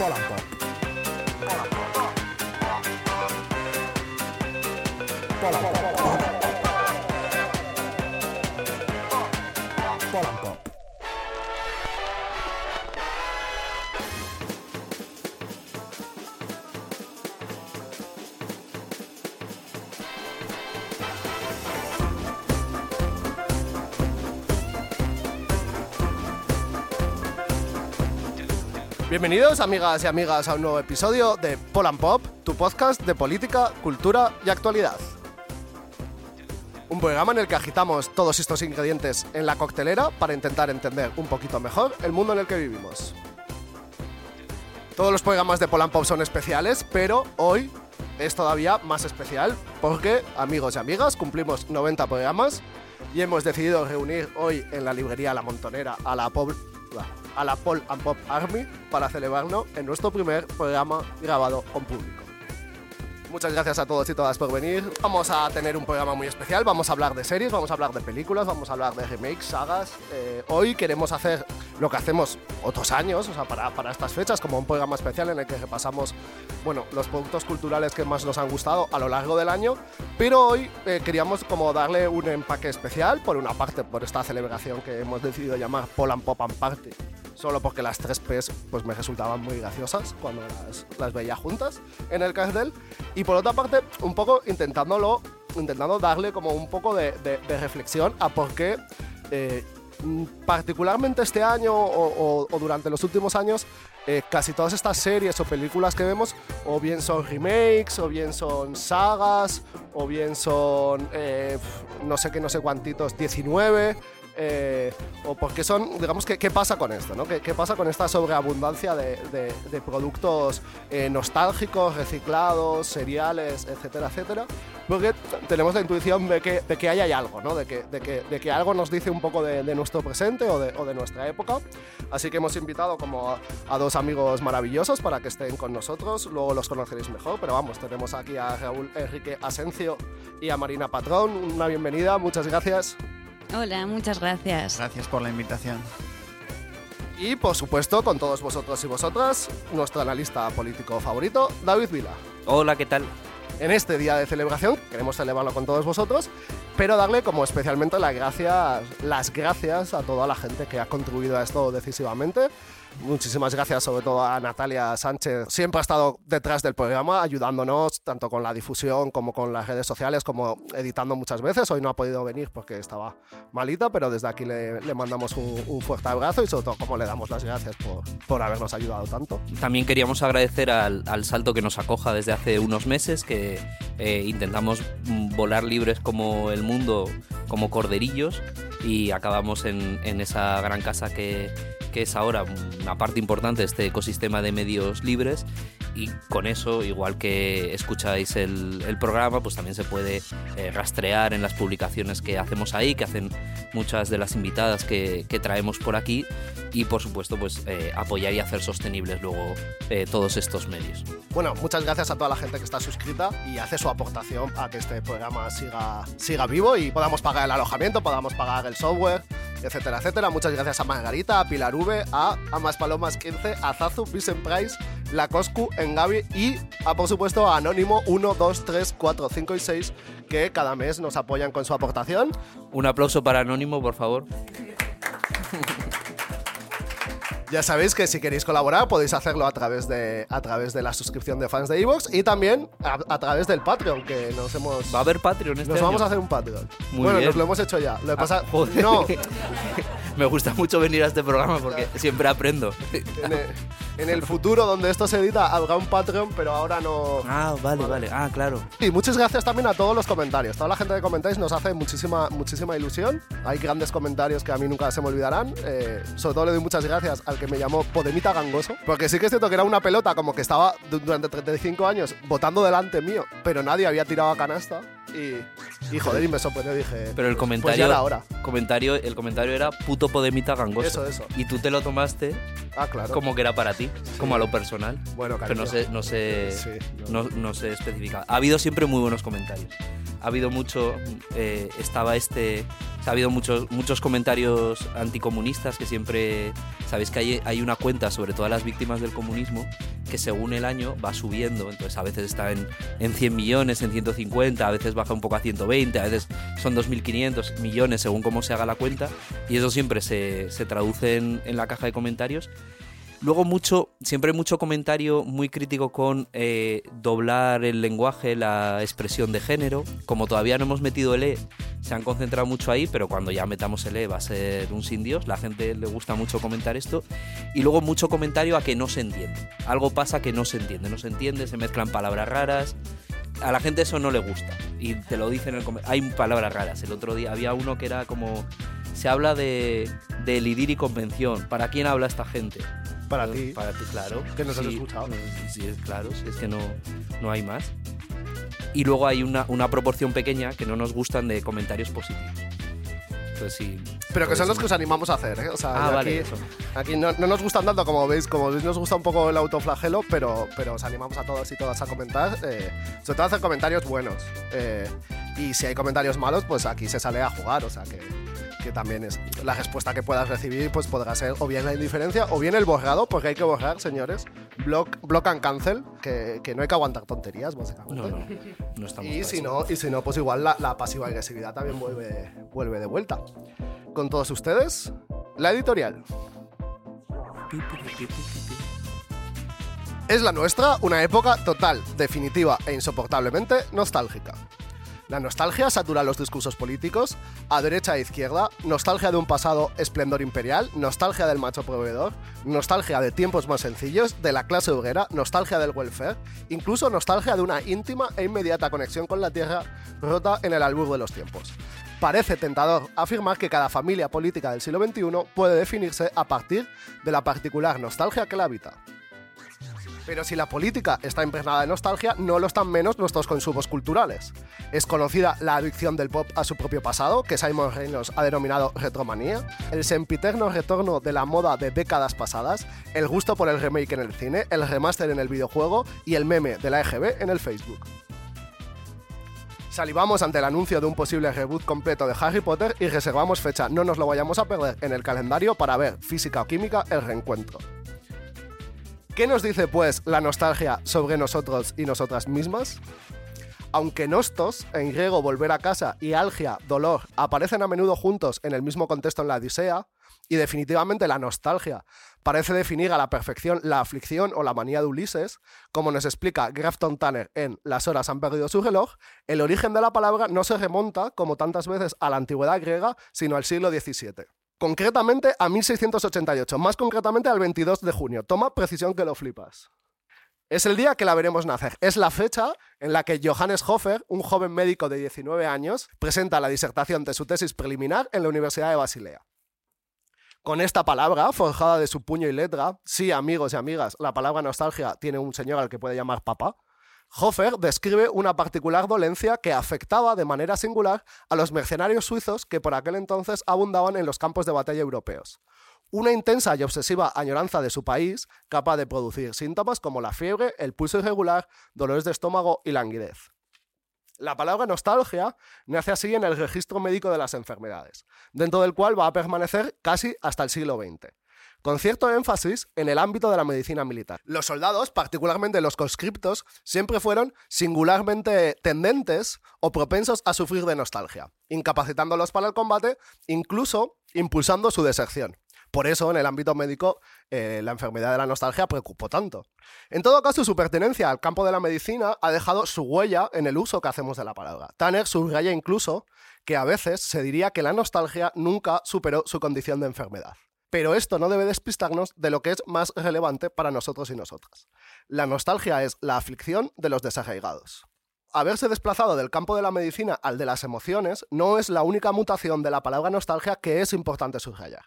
Polan Pop. Polan Pop. Polan Bienvenidos, amigas y amigas, a un nuevo episodio de Polan Pop, tu podcast de política, cultura y actualidad. Un programa en el que agitamos todos estos ingredientes en la coctelera para intentar entender un poquito mejor el mundo en el que vivimos. Todos los programas de Polan Pop son especiales, pero hoy es todavía más especial porque, amigos y amigas, cumplimos 90 programas y hemos decidido reunir hoy en la librería La Montonera a la, a la Pol and Pop Army para celebrarlo en nuestro primer programa grabado con público. Muchas gracias a todos y todas por venir. Vamos a tener un programa muy especial. Vamos a hablar de series, vamos a hablar de películas, vamos a hablar de remakes, sagas. Eh, hoy queremos hacer lo que hacemos otros años, o sea, para, para estas fechas, como un programa especial en el que repasamos bueno, los productos culturales que más nos han gustado a lo largo del año. Pero hoy eh, queríamos como darle un empaque especial, por una parte, por esta celebración que hemos decidido llamar Poland Pop and Party solo porque las tres P's pues me resultaban muy graciosas cuando las, las veía juntas en el cartel. Y por otra parte un poco intentándolo intentando darle como un poco de, de- reflexión a por qué eh, particularmente este año o durante los últimos años eh, casi todas estas series o películas que vemos o bien son remakes o bien son sagas o bien son eh, no sé qué no sé cuantitos 19 eh, o porque son, digamos, ¿qué, qué pasa con esto? ¿no? ¿Qué, qué pasa con esta sobreabundancia de, de- de productos eh, nostálgicos, reciclados, seriales, etcétera, etcétera? Porque tenemos la intuición de que, de que ahí hay algo, ¿no? de, que, de, que, de que algo nos dice un poco de, nuestro presente o o de nuestra época. Así que hemos invitado como a, a dos amigos maravillosos para que estén con nosotros, luego los conoceréis mejor, pero vamos, tenemos aquí a Raúl Enrique Asencio y a Marina Patrón. Una bienvenida, muchas gracias. Hola, muchas gracias. Gracias por la invitación. Y por supuesto, con todos vosotros y vosotras, nuestro analista político favorito, David Vila. Hola, ¿qué tal? En este día de celebración, queremos celebrarlo con todos vosotros, pero darle como especialmente las gracias, las gracias a toda la gente que ha contribuido a esto decisivamente. Muchísimas gracias sobre todo a Natalia Sánchez. Siempre ha estado detrás del programa, ayudándonos tanto con la difusión como con las redes sociales, como editando muchas veces. Hoy no ha podido venir porque estaba malita, pero desde aquí le, mandamos un, fuerte abrazo y sobre todo como le damos las gracias por, por habernos ayudado tanto. También queríamos agradecer al, al salto que nos acoja desde hace unos meses, que eh, intentamos volar libres como el mundo, como corderillos, y acabamos en, en esa gran casa que, que es ahora una parte importante de este ecosistema de medios libres. Y con eso, igual que escucháis el, el programa, pues también se puede eh, rastrear en las publicaciones que hacemos ahí, que hacen muchas de las invitadas que, que traemos por aquí y por supuesto pues eh, apoyar y hacer sostenibles luego eh, todos estos medios. Bueno, muchas gracias a toda la gente que está suscrita y hace su aportación a que este programa siga, siga vivo y podamos pagar el alojamiento, podamos pagar el software, etcétera, etcétera. Muchas gracias a Margarita, a Pilar V, a Amas Palomas 15, a Zazu, Vincent Price, La Coscu, Engavi y a, por supuesto, a Anónimo 1, 2, 3, 4, 5 y 6 que cada mes nos apoyan con su aportación. Un aplauso para Anónimo, por favor. Ya sabéis que si queréis colaborar podéis hacerlo a través de, a través de la suscripción de fans de Evox y también a, a través del Patreon, que nos hemos... Va a haber Patreon este Nos año? vamos a hacer un Patreon. Muy bueno, bien. nos lo hemos hecho ya. Lo pasa, Ah, joder. no, Me gusta mucho venir a este programa porque siempre aprendo. en el, en el futuro donde esto se edita habrá un Patreon, pero ahora no. Ah, vale, vale. Ah, claro. Y muchas gracias también a todos los comentarios. Toda la gente que comentáis nos hace muchísima, muchísima ilusión. Hay grandes comentarios que a mí nunca se me olvidarán. Eh, sobre todo le doy muchas gracias al que me llamó Podemita Gangoso. Porque sí que es cierto que era una pelota como que estaba du- durante 35 años votando delante mío, pero nadie había tirado a canasta. Y, y joder, y me sorprendió. Dije, Pero el pues comentario, hora. comentario, el comentario era puto podemita gangoso. Eso, eso. Y tú te lo tomaste Ah, claro. como que era para ti, como a lo personal. Bueno, Pero no cariño. sé, no sé, Sí, no, no se especifica. Ha habido siempre muy buenos comentarios. Ha habido mucho. eh, estaba este ha habido muchos, muchos comentarios anticomunistas que siempre, sabéis que hay, hay una cuenta sobre todas las víctimas del comunismo que según el año va subiendo, entonces a veces está en, en 100 millones, en 150, a veces baja un poco a 120, a veces son 2.500 millones según cómo se haga la cuenta, y eso siempre se, se traduce en, en la caja de comentarios. Luego mucho, siempre mucho comentario muy crítico con eh, doblar el lenguaje, la expresión de género. Como todavía no hemos metido el E, se han concentrado mucho ahí, pero cuando ya metamos el E va a ser un sin Dios. La gente le gusta mucho comentar esto. Y luego mucho comentario a que no se entiende. Algo pasa que no se entiende, no se entiende, se mezclan palabras raras. A la gente eso no le gusta. Y te lo dicen en el comentario. Hay palabras raras. El otro día había uno que era como... Se habla de, de lidir y convención. ¿Para quién habla esta gente? Para ti. Para ti, claro. Que nos has Sí, escuchado. Sí, es claro, si es que no, no hay más. Y luego hay una, una proporción pequeña que no nos gustan de comentarios positivos. Entonces sí. Pero que pues son los sí. que os animamos a hacer, ¿eh? O sea, Ah, aquí, vale, eso. aquí no, no nos gustan tanto como veis, como veis nos gusta un poco el autoflagelo, pero, pero os animamos a todos y todas a comentar, eh, sobre todo a hacer comentarios buenos. eh, y si hay comentarios malos, pues aquí se sale a jugar, o sea que, que también es la respuesta que puedas recibir, pues podrá ser o bien la indiferencia o bien el borrado, porque hay que borrar, señores. Block, block and cancel, que, que no hay que aguantar tonterías, básicamente. No, no. No estamos Y si no, y si no, pues igual la, la pasiva agresividad también vuelve, vuelve de vuelta. Con todos ustedes, la editorial. Es la nuestra una época total, definitiva e insoportablemente nostálgica. La nostalgia satura los discursos políticos, a derecha e izquierda, nostalgia de un pasado esplendor imperial, nostalgia del macho proveedor, nostalgia de tiempos más sencillos, de la clase obrera, nostalgia del welfare, incluso nostalgia de una íntima e inmediata conexión con la tierra rota en el albur de los tiempos. Parece tentador afirmar que cada familia política del siglo XXI puede definirse a partir de la particular nostalgia que la habita. Pero si la política está impregnada de nostalgia, no lo están menos nuestros consumos culturales. Es conocida la adicción del pop a su propio pasado, que Simon Reynolds ha denominado retromanía, el sempiterno retorno de la moda de décadas pasadas, el gusto por el remake en el cine, el remaster en el videojuego y el meme de la EGB en el Facebook. Salivamos ante el anuncio de un posible reboot completo de Harry Potter y reservamos fecha, no nos lo vayamos a perder en el calendario para ver física o química el reencuentro. ¿Qué nos dice pues la nostalgia sobre nosotros y nosotras mismas? Aunque Nostos, en griego volver a casa, y algia, dolor, aparecen a menudo juntos en el mismo contexto en la Odisea, y definitivamente la nostalgia parece definir a la perfección la aflicción o la manía de Ulises, como nos explica Grafton Tanner en Las horas han perdido su reloj, el origen de la palabra no se remonta, como tantas veces, a la antigüedad griega, sino al siglo XVII. Concretamente a 1688, más concretamente al 22 de junio. Toma precisión que lo flipas. Es el día que la veremos nacer. Es la fecha en la que Johannes Hofer, un joven médico de 19 años, presenta la disertación de su tesis preliminar en la Universidad de Basilea. Con esta palabra, forjada de su puño y letra, sí, amigos y amigas, la palabra nostalgia tiene un señor al que puede llamar papá, Hofer describe una particular dolencia que afectaba de manera singular a los mercenarios suizos que por aquel entonces abundaban en los campos de batalla europeos. Una intensa y obsesiva añoranza de su país, capaz de producir síntomas como la fiebre, el pulso irregular, dolores de estómago y languidez. La palabra nostalgia nace así en el registro médico de las enfermedades, dentro del cual va a permanecer casi hasta el siglo XX con cierto énfasis en el ámbito de la medicina militar. Los soldados, particularmente los conscriptos, siempre fueron singularmente tendentes o propensos a sufrir de nostalgia, incapacitándolos para el combate, incluso impulsando su deserción. Por eso, en el ámbito médico, eh, la enfermedad de la nostalgia preocupó tanto. En todo caso, su pertenencia al campo de la medicina ha dejado su huella en el uso que hacemos de la palabra. Tanner subraya incluso que a veces se diría que la nostalgia nunca superó su condición de enfermedad. Pero esto no debe despistarnos de lo que es más relevante para nosotros y nosotras. La nostalgia es la aflicción de los desarraigados. Haberse desplazado del campo de la medicina al de las emociones no es la única mutación de la palabra nostalgia que es importante subrayar.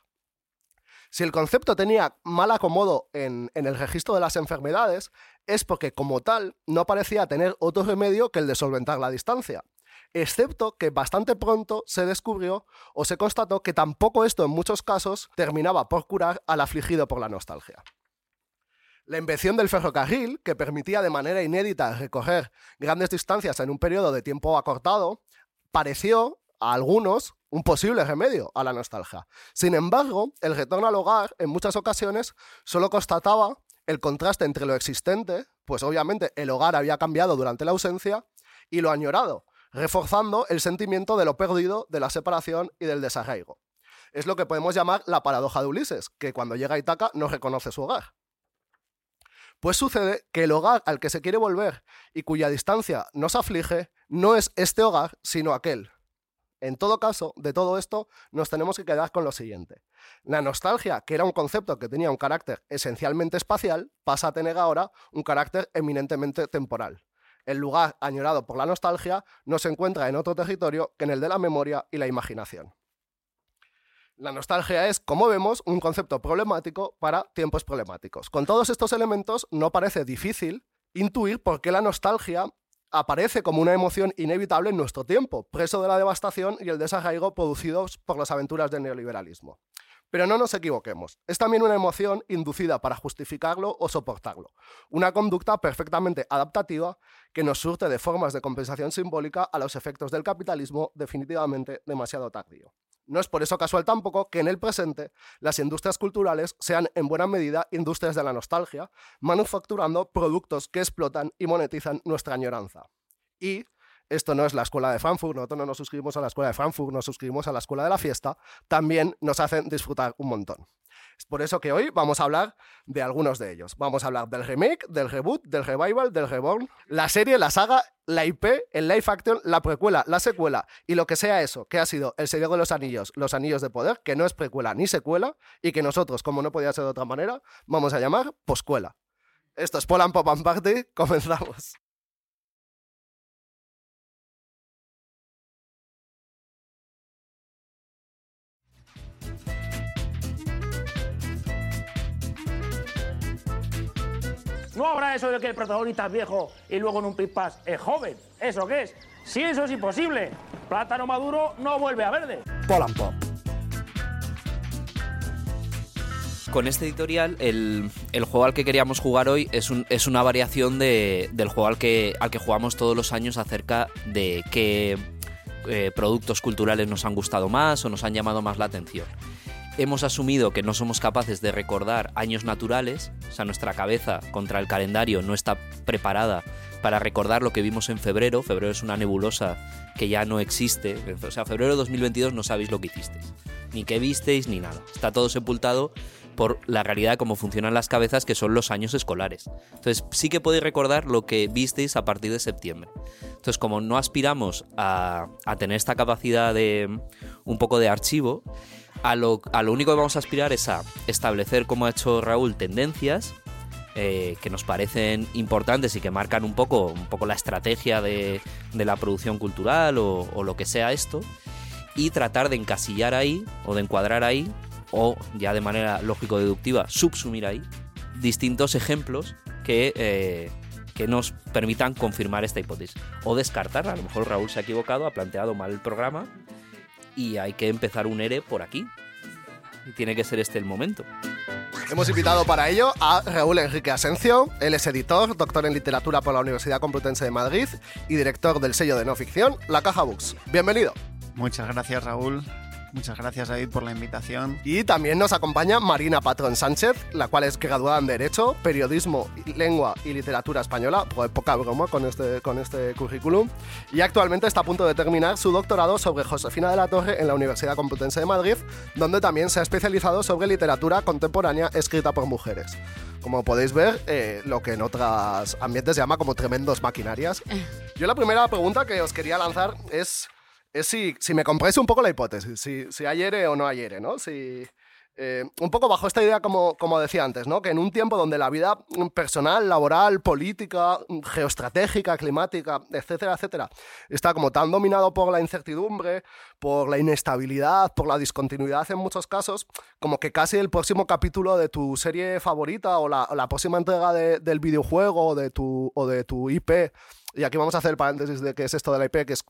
Si el concepto tenía mal acomodo en, en, el registro de las enfermedades, es porque como tal no parecía tener otro remedio que el de solventar la distancia, excepto que bastante pronto se descubrió o se constató que tampoco esto en muchos casos terminaba por curar al afligido por la nostalgia. La invención del ferrocarril, que permitía de manera inédita recorrer grandes distancias en un periodo de tiempo acortado, pareció a algunos un posible remedio a la nostalgia. Sin embargo, el retorno al hogar en muchas ocasiones solo constataba el contraste entre lo existente, pues obviamente el hogar había cambiado durante la ausencia, y lo añorado, reforzando el sentimiento de lo perdido, de la separación y del desarraigo. Es lo que podemos llamar la paradoja de Ulises, que cuando llega a Itaca no reconoce su hogar. Pues sucede que el hogar al que se quiere volver y cuya distancia nos aflige no es este hogar, sino aquel. En todo caso, de todo esto, nos tenemos que quedar con lo siguiente. La nostalgia, que era un concepto que tenía un carácter esencialmente espacial, pasa a tener ahora un carácter eminentemente temporal. El lugar añorado por la nostalgia no se encuentra en otro territorio que en el de la memoria y la imaginación. La nostalgia es, como vemos, un concepto problemático para tiempos problemáticos. Con todos estos elementos, no parece difícil intuir por qué la nostalgia aparece como una emoción inevitable en nuestro tiempo, preso de la devastación y el desarraigo producidos por las aventuras del neoliberalismo. Pero no nos equivoquemos, es también una emoción inducida para justificarlo o soportarlo, una conducta perfectamente adaptativa que nos surte de formas de compensación simbólica a los efectos del capitalismo definitivamente demasiado tardío. No es por eso casual tampoco que en el presente las industrias culturales sean en buena medida industrias de la nostalgia, manufacturando productos que explotan y monetizan nuestra añoranza. Y esto no es la escuela de Frankfurt, nosotros no nos suscribimos a la escuela de Frankfurt, nos suscribimos a la escuela de la fiesta, también nos hacen disfrutar un montón. Es por eso que hoy vamos a hablar de algunos de ellos. Vamos a hablar del remake, del reboot, del revival, del reborn, la serie, la saga, la IP, el live action, la precuela, la secuela y lo que sea eso, que ha sido El Señor de los Anillos, Los Anillos de Poder, que no es precuela ni secuela y que nosotros, como no podía ser de otra manera, vamos a llamar poscuela. Esto es Polan Pop Party, comenzamos. No habrá eso de que el protagonista es viejo y luego en un pipas es joven. ¿Eso qué es? Si eso es imposible. Plátano maduro no vuelve a verde. Polan Pop. Con este editorial, el, el juego al que queríamos jugar hoy es, un- es una variación de- del juego al que, al que jugamos todos los años acerca de qué eh, productos culturales nos han gustado más o nos han llamado más la atención. Hemos asumido que no somos capaces de recordar años naturales, o sea, nuestra cabeza contra el calendario no está preparada para recordar lo que vimos en febrero. Febrero es una nebulosa que ya no existe. O sea, febrero de 2022 no sabéis lo que hicisteis, ni qué visteis, ni nada. Está todo sepultado por la realidad de cómo funcionan las cabezas, que son los años escolares. Entonces, sí que podéis recordar lo que visteis a partir de septiembre. Entonces, como no aspiramos a, a tener esta capacidad de un poco de archivo, a lo, único que vamos a aspirar es a establecer, como ha hecho Raúl, tendencias eh, que nos parecen importantes y que marcan un poco, un poco la estrategia de, la producción cultural o, o lo que sea esto, y tratar de encasillar ahí o de encuadrar ahí, o ya de manera lógico-deductiva, subsumir ahí, distintos ejemplos que, eh, que nos permitan confirmar esta hipótesis. O descartarla. A lo mejor Raúl se ha equivocado, ha planteado mal el programa y hay que empezar un ERE por aquí. Y tiene que ser este el momento. Hemos invitado para ello a Raúl Enrique Asencio. Él es editor, doctor en literatura por la Universidad Complutense de Madrid y director del sello de no ficción La Caja Books. Bienvenido. Muchas gracias Raúl, muchas gracias David por la invitación. Y también nos acompaña Marina Patrón Sánchez, la cual es graduada en Derecho, Periodismo, Lengua y Literatura Española, pues poca broma con este, con este currículum, y actualmente está a punto de terminar su doctorado sobre Josefina de la Torre en la Universidad Complutense de Madrid, donde también se ha especializado sobre literatura contemporánea escrita por mujeres. Como podéis ver, eh, lo que en otros ambientes se llama como tremendos maquinarias. Yo la primera pregunta que os quería lanzar es es si, si me compráis un poco la hipótesis, si, si hay ERE o no hay ERE, ¿no? Si, eh, un poco bajo esta idea, como, como decía antes, ¿no? que en un tiempo donde la vida personal, laboral, política, geoestratégica, climática, etcétera, etcétera, está como tan dominado por la incertidumbre, por la inestabilidad, por la discontinuidad en muchos casos, como que casi el próximo capítulo de tu serie favorita o la, la próxima entrega de- del videojuego o de tu, o de tu IP y aquí vamos a hacer el paréntesis de qué es esto de la IP, que es,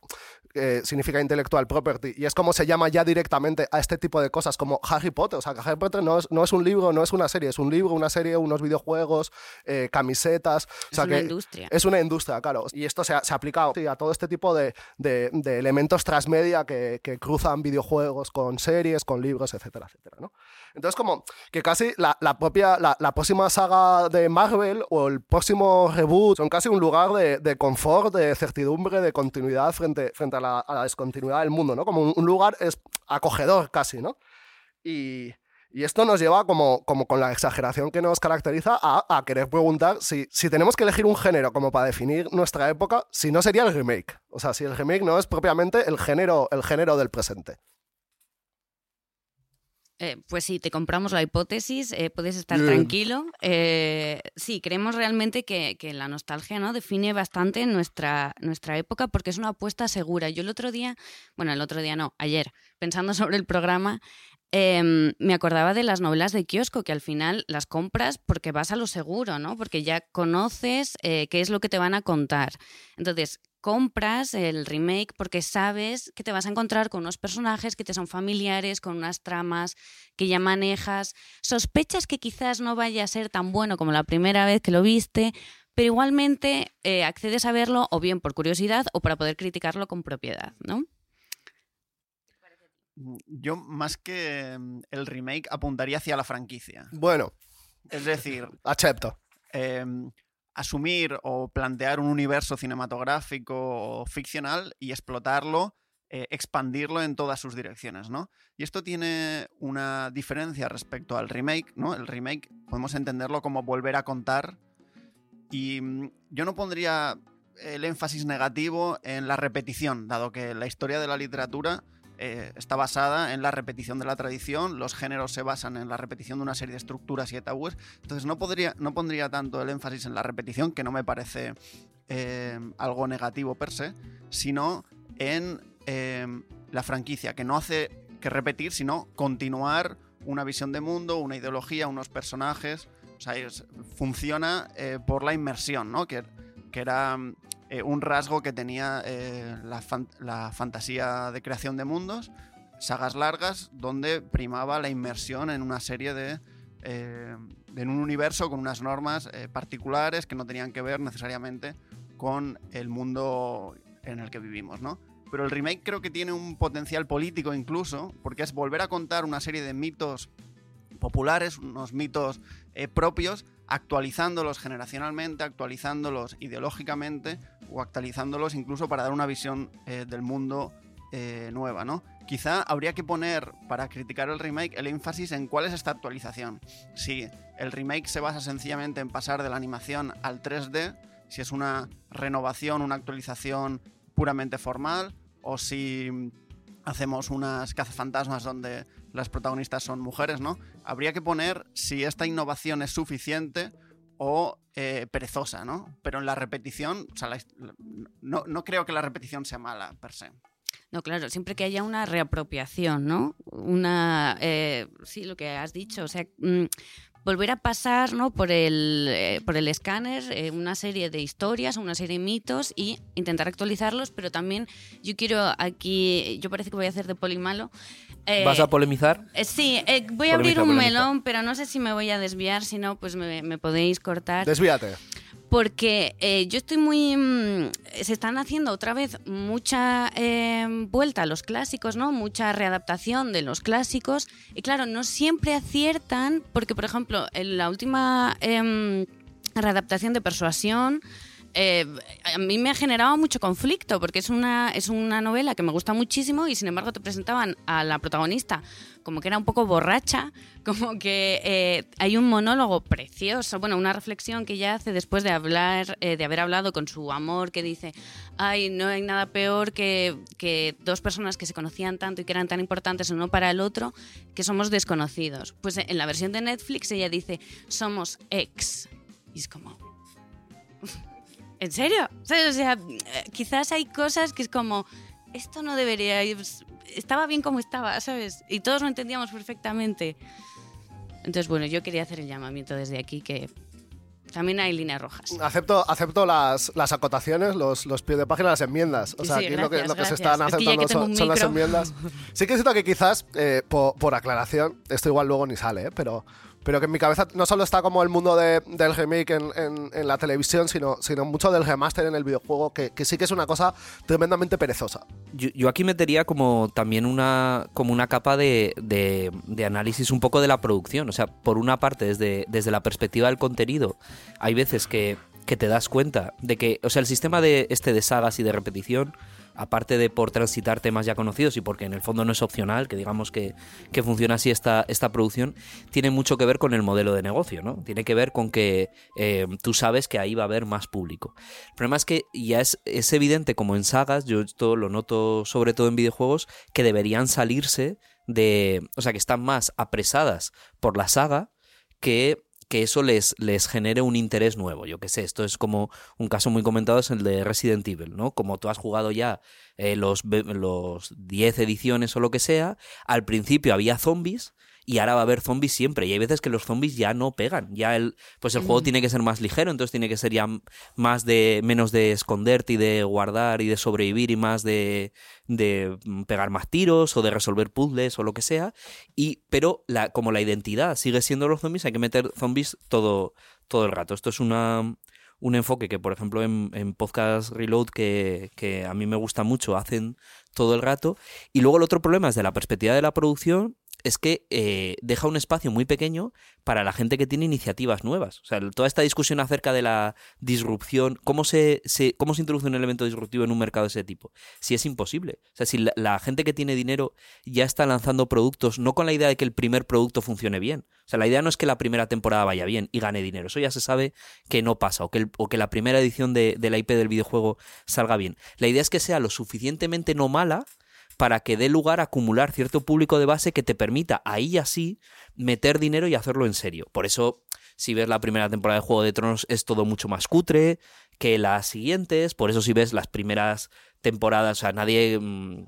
eh, significa intellectual property, y es como se llama ya directamente a este tipo de cosas, como Harry Potter. O sea, que Harry Potter no es, no es un libro, no es una serie, es un libro, una serie, unos videojuegos, eh, camisetas. O sea es una que industria. Es una industria, claro. Y esto se, ha- se aplica sí, a todo este tipo de, de- de elementos transmedia que, que cruzan videojuegos con series, con libros, etcétera, etcétera, ¿no? Entonces, como que casi la, la propia, la, la próxima saga de Marvel o el próximo reboot son casi un lugar de, de confort, de certidumbre, de continuidad frente, frente a, la, a la descontinuidad del mundo, ¿no? Como un, un lugar es acogedor casi, ¿no? Y, y esto nos lleva, como, como con la exageración que nos caracteriza, a, a querer preguntar si, si tenemos que elegir un género como para definir nuestra época, si no sería el remake. O sea, si el remake no es propiamente el género, el género del presente. Eh, pues sí, te compramos la hipótesis, eh, puedes estar Bien. tranquilo. Eh, sí, creemos realmente que, que la nostalgia ¿no? define bastante nuestra, nuestra época porque es una apuesta segura. Yo el otro día, bueno, el otro día no, ayer, pensando sobre el programa, em, me acordaba de las novelas de kiosco, que al final las compras porque vas a lo seguro, ¿no? Porque ya conoces qué es lo que te van a contar. Entonces, compras el remake porque sabes que te vas a encontrar con unos personajes que te son familiares, con unas tramas que ya manejas, sospechas que quizás no vaya a ser tan bueno como la primera vez que lo viste, pero igualmente eh, accedes a verlo o bien por curiosidad o para poder criticarlo con propiedad, ¿no? Yo, más que mm, el remake, apuntaría hacia la franquicia. Bueno, Es decir, acepto. eh, asumir o plantear un universo cinematográfico o ficcional y explotarlo, eh, expandirlo en todas sus direcciones, ¿no? Y esto tiene una diferencia respecto al remake, ¿no? El remake podemos entenderlo como volver a contar y mm, yo no pondría el énfasis negativo en la repetición, dado que la historia de la literatura eh, está basada en la repetición de la tradición, los géneros se basan en la repetición de una serie de estructuras y de tabúes, entonces no, podría, no pondría tanto el énfasis en la repetición, que no me parece eh, algo negativo per se, sino en eh, la franquicia, que no hace que repetir, sino continuar una visión de mundo, una ideología, unos personajes. O sea, es- funciona por la inmersión, ¿no? Que, que era eh, un rasgo que tenía eh, la, fan- la fantasía de creación de mundos, sagas largas, donde primaba la inmersión en una serie de. eh, en un universo con unas normas particulares que no tenían que ver necesariamente con el mundo en el que vivimos, ¿no? Pero el remake creo que tiene un potencial político incluso, porque es volver a contar una serie de mitos populares, unos mitos propios, actualizándolos generacionalmente, actualizándolos ideológicamente o actualizándolos incluso para dar una visión eh, del mundo eh, nueva, ¿no? Quizá habría que poner, para criticar el remake, el énfasis en cuál es esta actualización. Si el remake se basa sencillamente en pasar de la animación al 3D, si es una renovación, una actualización puramente formal, o si hacemos unas cazafantasmas donde las protagonistas son mujeres, ¿no? Habría que poner si esta innovación es suficiente o eh, perezosa, ¿no? Pero en la repetición, o sea, no, no creo que la repetición sea mala per se. No, claro, siempre que haya una reapropiación, ¿no? Una, eh, sí, lo que has dicho, o sea, mm, volver a pasar, ¿no? Por el, eh, por el escáner eh, una serie de historias, una serie de mitos y intentar actualizarlos, pero también yo quiero aquí, yo parece que voy a hacer de poli malo. eh, ¿Vas a polemizar? eh, sí, eh, voy a abrir un polemiza. melón, pero no sé si me voy a desviar, si no, pues me, me podéis cortar Desvíate. Porque eh, yo estoy muy... mm, se están haciendo otra vez mucha eh, vuelta a los clásicos, ¿no? Mucha readaptación de los clásicos. Y claro, no siempre aciertan, porque por ejemplo, en la última em, readaptación de Persuasión... eh, a mí me ha generado mucho conflicto porque es una, es una novela que me gusta muchísimo y sin embargo te presentaban a la protagonista como que era un poco borracha, como que eh, hay un monólogo precioso, bueno, una reflexión que ella hace después de hablar, eh, de haber hablado con su amor, que dice, ay, no hay nada peor que, que dos personas que se conocían tanto y que eran tan importantes uno para el otro, que somos desconocidos. Pues en la versión de Netflix ella dice, somos ex. Y es como... ¿En serio? ¿Sabes? O sea, eh, quizás hay cosas que es como, esto no debería ir, estaba bien como estaba, ¿sabes? Y todos lo entendíamos perfectamente. Entonces, bueno, yo quería hacer el llamamiento desde aquí que también hay líneas rojas. Acepto, acepto las, las acotaciones, los, los pies de página, las enmiendas. O sea, sí, aquí lo que, gracias, lo que se gracias. están Es que aceptando que tengo son, son las enmiendas. Sí que siento que quizás, eh, por, por aclaración, esto igual luego ni sale, ¿eh? pero pero que en mi cabeza no solo está como el mundo de- del remake en, en- en la televisión, sino, sino mucho del remaster en el videojuego, que, que sí que es una cosa tremendamente perezosa. Yo, aquí metería como también una, como una capa de, de- de análisis un poco de la producción. O sea, por una parte, desde, desde la perspectiva del contenido, hay veces que, que te das cuenta de que, o sea, el sistema de este de sagas y de repetición, aparte de por transitar temas ya conocidos y porque en el fondo no es opcional, que digamos que, que funciona así esta, esta producción, tiene mucho que ver con el modelo de negocio, ¿no? Tiene que ver con que eh, tú sabes que ahí va a haber más público. El problema es que ya es, es evidente, como en sagas, yo esto lo noto sobre todo en videojuegos, que deberían salirse de. O sea, que están más apresadas por la saga que que eso les, les genere un interés nuevo. Yo qué sé, esto es como un caso muy comentado, es el de Resident Evil, ¿no? Como tú has jugado ya eh, los, los 10 ediciones o lo que sea, al principio había zombies y ahora va a haber zombies siempre. Y hay veces que los zombies ya no pegan. Ya el, pues el juego tiene que ser más ligero, entonces tiene que ser ya más de. menos de esconderte y de guardar y de sobrevivir y más de. de mm, pegar más tiros o de resolver puzzles o lo que sea. Y, pero la, como la identidad sigue siendo los zombies, hay que meter zombies todo, todo el rato. Esto es una. Un enfoque que, por ejemplo, en, en Podcast Reload, que, que a mí me gusta mucho, hacen todo el rato. Y luego el otro problema es de la perspectiva de la producción, es que eh, deja un espacio muy pequeño para la gente que tiene iniciativas nuevas. O sea, toda esta discusión acerca de la disrupción, cómo se, se- cómo se introduce un elemento disruptivo en un mercado de ese tipo. Si es imposible. O sea, si la, la gente que tiene dinero ya está lanzando productos, no con la idea de que el primer producto funcione bien. O sea, la idea no es que la primera temporada vaya bien y gane dinero. Eso ya se sabe que no pasa. O que, el- o que la primera edición de, de la IP del videojuego salga bien. La idea es que sea lo suficientemente no mala para que dé lugar a acumular cierto público de base que te permita ahí así meter dinero y hacerlo en serio. Por eso, si ves la primera temporada de Juego de Tronos, es todo mucho más cutre que las siguientes. Por eso, si ves las primeras temporadas, o sea, nadie. mm,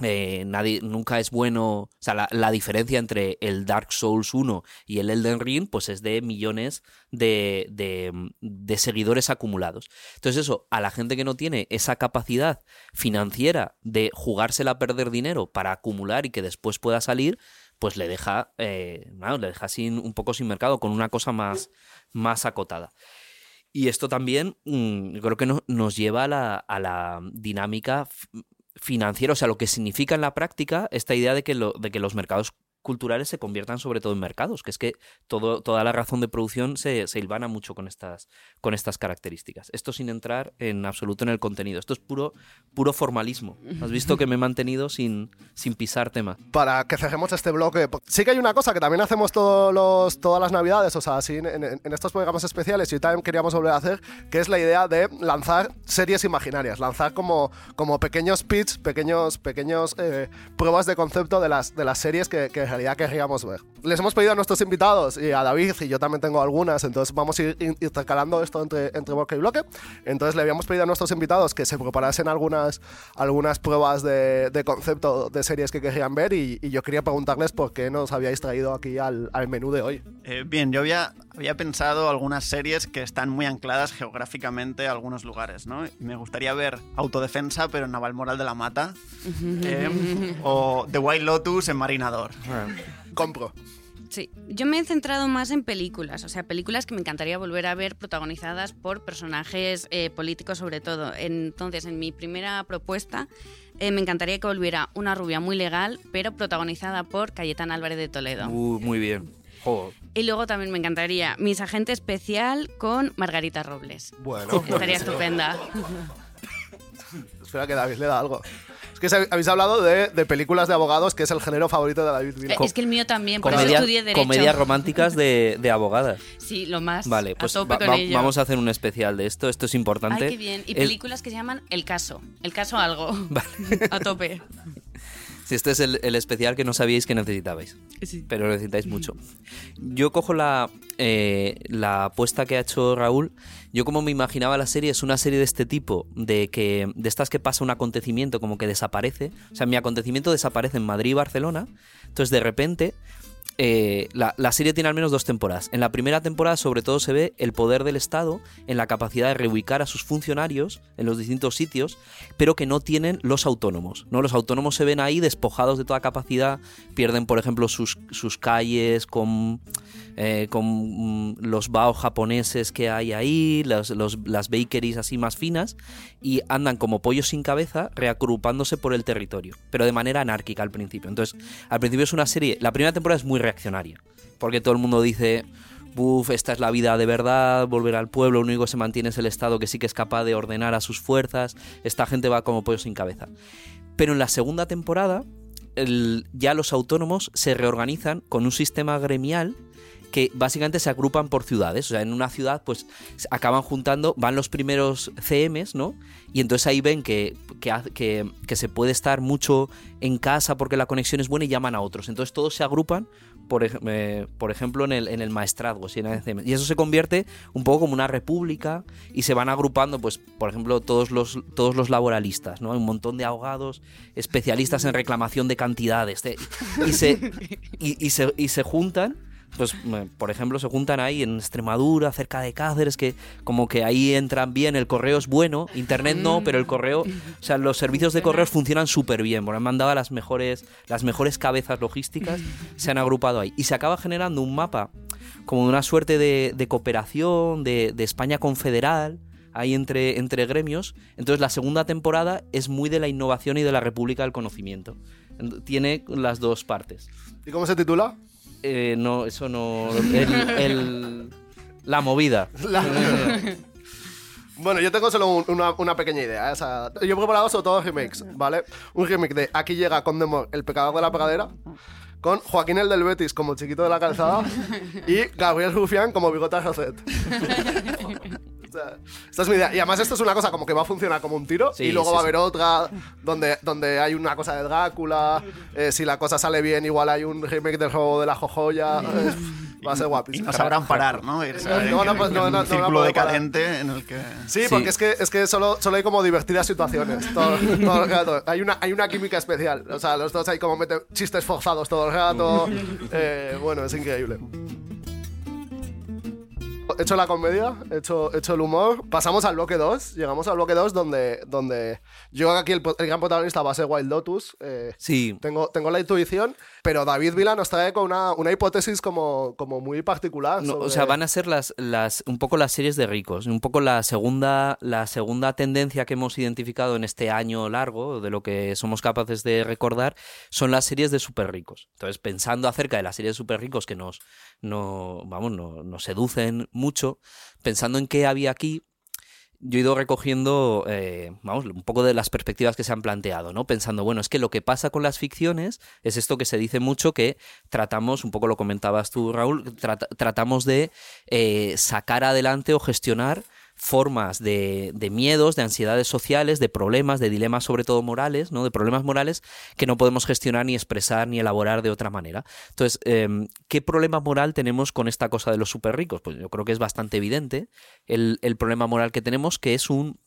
eh, nadie nunca es bueno. O sea, la, la diferencia entre el Dark Souls 1 y el Elden Ring, pues es de millones de, de, de seguidores acumulados. Entonces, eso, a la gente que no tiene esa capacidad financiera de jugársela a perder dinero para acumular y que después pueda salir, pues le deja, eh, bueno, le deja sin, un poco sin mercado, con una cosa más, más acotada. Y esto también mm, creo que no- nos lleva a la, a la dinámica f- financiera, o sea, lo que significa en la práctica esta idea de que, lo- de que los mercados culturales se conviertan sobre todo en mercados, que es que todo, toda la razón de producción se, se hilvana mucho con estas, con estas características. Esto sin entrar en absoluto en el contenido. Esto es puro, puro formalismo. Has visto que me he mantenido sin, sin pisar tema. Para que cerremos este bloque, sí que hay una cosa que también hacemos todos los, todas las navidades, o sea, así en, en- estos programas especiales y también queríamos volver a hacer, que es la idea de lanzar series imaginarias, lanzar como, como pequeños pitch, pequeños, pequeños eh, pruebas de concepto de las, de las series que, que realidad querríamos ver. Les hemos pedido a nuestros invitados y a David, y yo también tengo algunas, entonces vamos a ir in- intercalando esto entre, entre bloque y bloque. Entonces le habíamos pedido a nuestros invitados que se preparasen algunas, algunas pruebas de, de concepto de series que querrían ver y, y yo quería preguntarles por qué nos habíais traído aquí al, al menú de hoy. Eh, bien, yo había, había pensado algunas series que están muy ancladas geográficamente a algunos lugares, ¿no? Y me gustaría ver Autodefensa, pero en Navalmoral de la Mata, eh, o The White Lotus en Marinador. Compro. Sí, yo me he centrado más en películas, o sea, películas que me encantaría volver a ver protagonizadas por personajes eh, políticos sobre todo. Entonces, en mi primera propuesta, eh, me encantaría que volviera una rubia muy legal, pero protagonizada por Cayetana Álvarez de Toledo. Uh, muy bien. Joder. Y luego también me encantaría Mis Agente Especial con Margarita Robles. Bueno, Estaría estupenda. espera que David le da algo. Que habéis hablado de, de películas de abogados, que es el género favorito de David Eh, Vilco. Es que el mío también, por eso Comedia- estudié Derecho. comedias románticas de, de abogadas. Sí, lo más. Vale, a pues tope va- con va- ello. vamos a hacer un especial de esto. Esto es importante. Ay, qué bien. Y películas que se llaman El Caso. El Caso Algo. a tope. Si este es el, el especial que no sabíais que necesitabais. Pero necesitáis mucho. Yo cojo la, eh, la apuesta que ha hecho Raúl. Yo como me imaginaba la serie, es una serie de este tipo, de que de estas que pasa un acontecimiento como que desaparece. O sea, mi acontecimiento desaparece en Madrid y Barcelona. Entonces de repente eh, la, la serie tiene al menos dos temporadas. En la primera temporada sobre todo se ve el poder del Estado en la capacidad de reubicar a sus funcionarios en los distintos sitios, pero que no tienen los autónomos. ¿no? Los autónomos se ven ahí despojados de toda capacidad, pierden por ejemplo sus, sus calles con, eh, con mm, los baos japoneses que hay ahí, las bakeries así más finas, y andan como pollos sin cabeza reagrupándose por el territorio, pero de manera anárquica al principio. Entonces, al principio es una serie, la primera temporada es muy reaccionaria, porque todo el mundo dice, buf, esta es la vida de verdad, volver al pueblo, lo único que se mantiene es el Estado que sí que es capaz de ordenar a sus fuerzas, esta gente va como pollos sin cabeza. Pero en la segunda temporada, ya los autónomos se reorganizan con un sistema gremial que básicamente se agrupan por ciudades. O sea, en una ciudad, pues acaban juntando, van los primeros CMs, ¿no? Y entonces ahí ven que, que, que- que se puede estar mucho en casa porque la conexión es buena y llaman a otros. Entonces todos se agrupan, por, eh, por ejemplo, en el, en el maestrazgo. Y eso se convierte un poco como una república y se van agrupando, pues, por ejemplo, todos los, todos los laboralistas, ¿no? Hay un montón de abogados, especialistas en reclamación de cantidades. de- y, se, y, y se, y se juntan pues por ejemplo se juntan ahí en Extremadura cerca de Cáceres que como que ahí entran bien el correo es bueno internet no pero el correo o sea los servicios de correos funcionan súper bien porque han mandado a las mejores las mejores cabezas logísticas se han agrupado ahí. Y se acaba generando un mapa como de una suerte de, de cooperación de, de España confederal ahí entre, entre gremios. Entonces la segunda temporada es muy de la innovación y de la república del conocimiento. Tiene las dos partes. ¿Y cómo se titula? Eh, no, eso no. El, el- la movida. La- Bueno, yo tengo solo un- una, una pequeña idea. ¿eh? O sea, yo he preparado sobre todo remakes, ¿vale? Un remake de Aquí llega Condemor, El pecador de la pradera, con Joaquín el del Betis como chiquito de la calzada y Gabriel Rufián como Bigota Roset. O sea, esta es mi idea. Y además esto es una cosa como que va a funcionar como un tiro Sí, y luego sí, va a sí. haber otra donde, donde hay una cosa de Drácula. eh, si la cosa sale bien, igual hay un remake del juego de la Jojoya. eh, va a ser Y guapísimo. no sabrán parar, ¿no? Ir- No, no, pues, no, no, no, un no círculo decadente en el que... Sí, Sí. porque es que, es que solo, solo hay como divertidas situaciones todo, todo el rato. Hay una, hay una química especial. O sea, los dos hay como meten chistes forzados todo el rato. Eh, bueno, es increíble. He hecho la comedia, he hecho, he hecho el humor. Pasamos al bloque 2. Llegamos al bloque 2 donde, donde yo aquí el, el gran protagonista va a ser Wild Lotus. eh, Sí. tengo, tengo la intuición, pero David Vila nos trae con una, una hipótesis como, como muy particular. No, O sobre- sea, van a ser las, las, un poco las series de ricos. Un poco la segunda, la segunda tendencia que hemos identificado en este año largo, de lo que somos capaces de recordar, son las series de super ricos. Entonces, pensando acerca de las series de super ricos que nos, no, vamos, no- nos seducen mucho, pensando en qué había aquí, yo he ido recogiendo, eh, vamos, un poco de las perspectivas que se han planteado, ¿no? Pensando, bueno, es que lo que pasa con las ficciones es esto que se dice mucho que tratamos, un poco lo comentabas tú, Raúl, trata- tratamos de eh, sacar adelante o gestionar formas de, de miedos, de ansiedades sociales, de problemas, de dilemas sobre todo morales, ¿no? De problemas morales que no podemos gestionar ni expresar ni elaborar de otra manera. Entonces, em, ¿qué problema moral tenemos con esta cosa de los súper ricos? Pues yo creo que es bastante evidente el, el problema moral que tenemos, que es un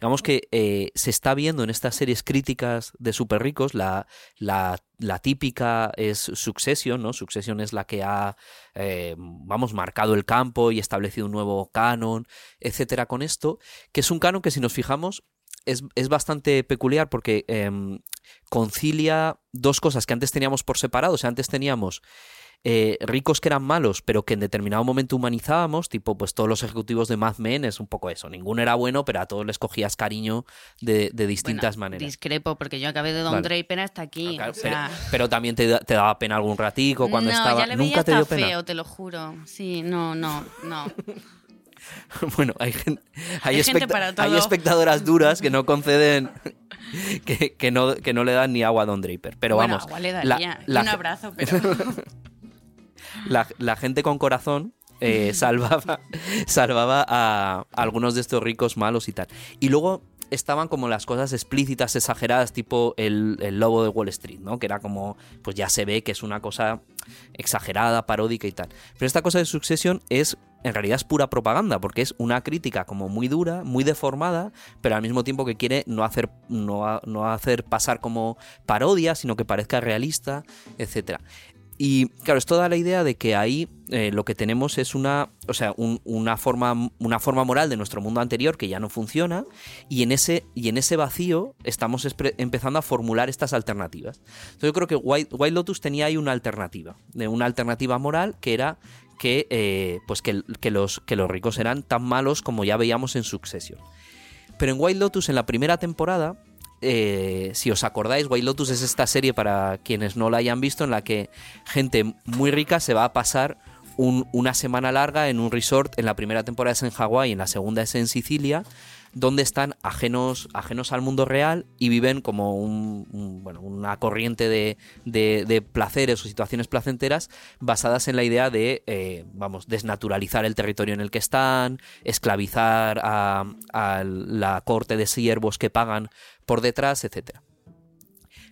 digamos que eh, se está viendo en estas series críticas de super ricos, la, la, típica es Succession, ¿no? Succession es la que ha, eh, vamos, marcado el campo y establecido un nuevo canon, etcétera, con esto, que es un canon que si nos fijamos es, es bastante peculiar porque em, concilia dos cosas que antes teníamos por separado, o sea, antes teníamos eh, ricos que eran malos, pero que en determinado momento humanizábamos, tipo, pues todos los ejecutivos de Mad Men es un poco eso. Ninguno era bueno, pero a todos les cogías cariño de, de distintas Bueno, maneras. Discrepo, porque yo acabé de Don Vale. Draper hasta aquí. Ah, claro, o sea, pero, pero también te, da- te daba pena algún ratico cuando no, estaba. ya le veía Nunca te dio hasta pena. feo, te lo juro. Sí, no, no, no. bueno, hay, gen- hay, Hay gente para hay todo. espectadoras duras que no conceden. Que, que no, que no le dan ni agua a Don Draper. Pero bueno, vamos. agua le la- daría. y la un abrazo, pero... la, la gente con corazón eh, salvaba, salvaba a, algunos de estos ricos malos y tal. Y luego estaban como las cosas explícitas, exageradas, tipo el, el lobo de Wall Street, ¿no? Que era como, pues ya se ve que es una cosa exagerada, paródica y tal. Pero esta cosa de Succession es, en realidad es pura propaganda, porque es una crítica como muy dura, muy deformada, pero al mismo tiempo que quiere no hacer, no, no hacer pasar como parodia, sino que parezca realista, etcétera. Y claro, esto da la idea de que ahí eh, lo que tenemos es una, o sea, un- una, forma, una forma moral de nuestro mundo anterior que ya no funciona y en ese, y en ese vacío estamos empezando a formular estas alternativas. Entonces yo creo que White, White Lotus tenía ahí una alternativa, de una alternativa moral que era que, eh, pues que, que los, que los ricos eran tan malos como ya veíamos en Succession. Pero en White Lotus, en la primera temporada, eh, si os acordáis, White Lotus es esta serie para quienes no la hayan visto, en la que gente muy rica se va a pasar un- una semana larga en un resort. En la primera temporada es en Hawái, en la segunda es en Sicilia, donde están ajenos, ajenos al mundo real y viven como un- bueno, una corriente de, de- de placeres o situaciones placenteras basadas en la idea de, eh, vamos, desnaturalizar el territorio en el que están, esclavizar a, a la corte de siervos que pagan por detrás, etcétera.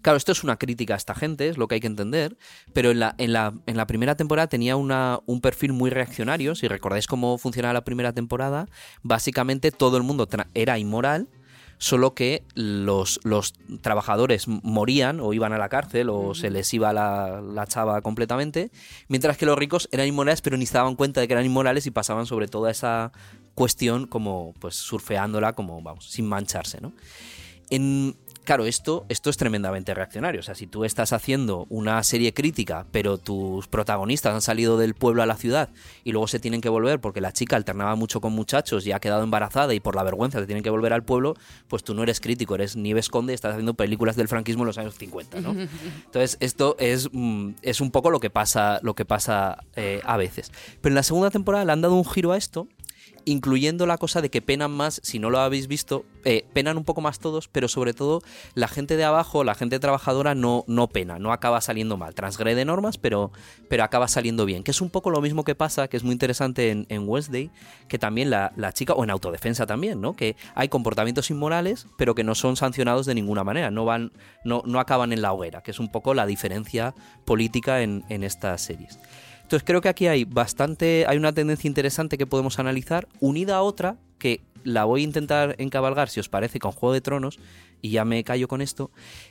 Claro, esto es una crítica a esta gente, es lo que hay que entender, pero en la, en la, en la primera temporada tenía una, un perfil muy reaccionario. Si recordáis cómo funcionaba la primera temporada, básicamente todo el mundo era inmoral, solo que los, los trabajadores morían o iban a la cárcel o se les iba la, la chava completamente, mientras que los ricos eran inmorales pero ni se daban cuenta de que eran inmorales y pasaban sobre toda esa cuestión como pues surfeándola como vamos sin mancharse, ¿no? En, claro, esto, esto es tremendamente reaccionario. O sea, si tú estás haciendo una serie crítica, pero tus protagonistas han salido del pueblo a la ciudad y luego se tienen que volver porque la chica alternaba mucho con muchachos y ha quedado embarazada y por la vergüenza se tienen que volver al pueblo, pues tú no eres crítico, eres Nieves Conde y estás haciendo películas del franquismo en los años 50, ¿no? Entonces, esto es, mm, es un poco lo que pasa, lo que pasa eh, a veces. Pero en la segunda temporada le han dado un giro a esto incluyendo la cosa de que penan más, si no lo habéis visto, eh, penan un poco más todos, pero sobre todo la gente de abajo, la gente trabajadora no, no pena, no acaba saliendo mal. Transgrede normas, pero, pero acaba saliendo bien. Que es un poco lo mismo que pasa, que es muy interesante en, en Wednesday, que también la, la chica, o en autodefensa también, ¿no? Que hay comportamientos inmorales, pero que no son sancionados de ninguna manera, no van, no, no acaban en la hoguera, que es un poco la diferencia política en, en estas series. Entonces creo que aquí hay bastante, hay una tendencia interesante que podemos analizar, unida a otra que la voy a intentar encabalgar, si os parece, con Juego de Tronos, y ya me callo con esto,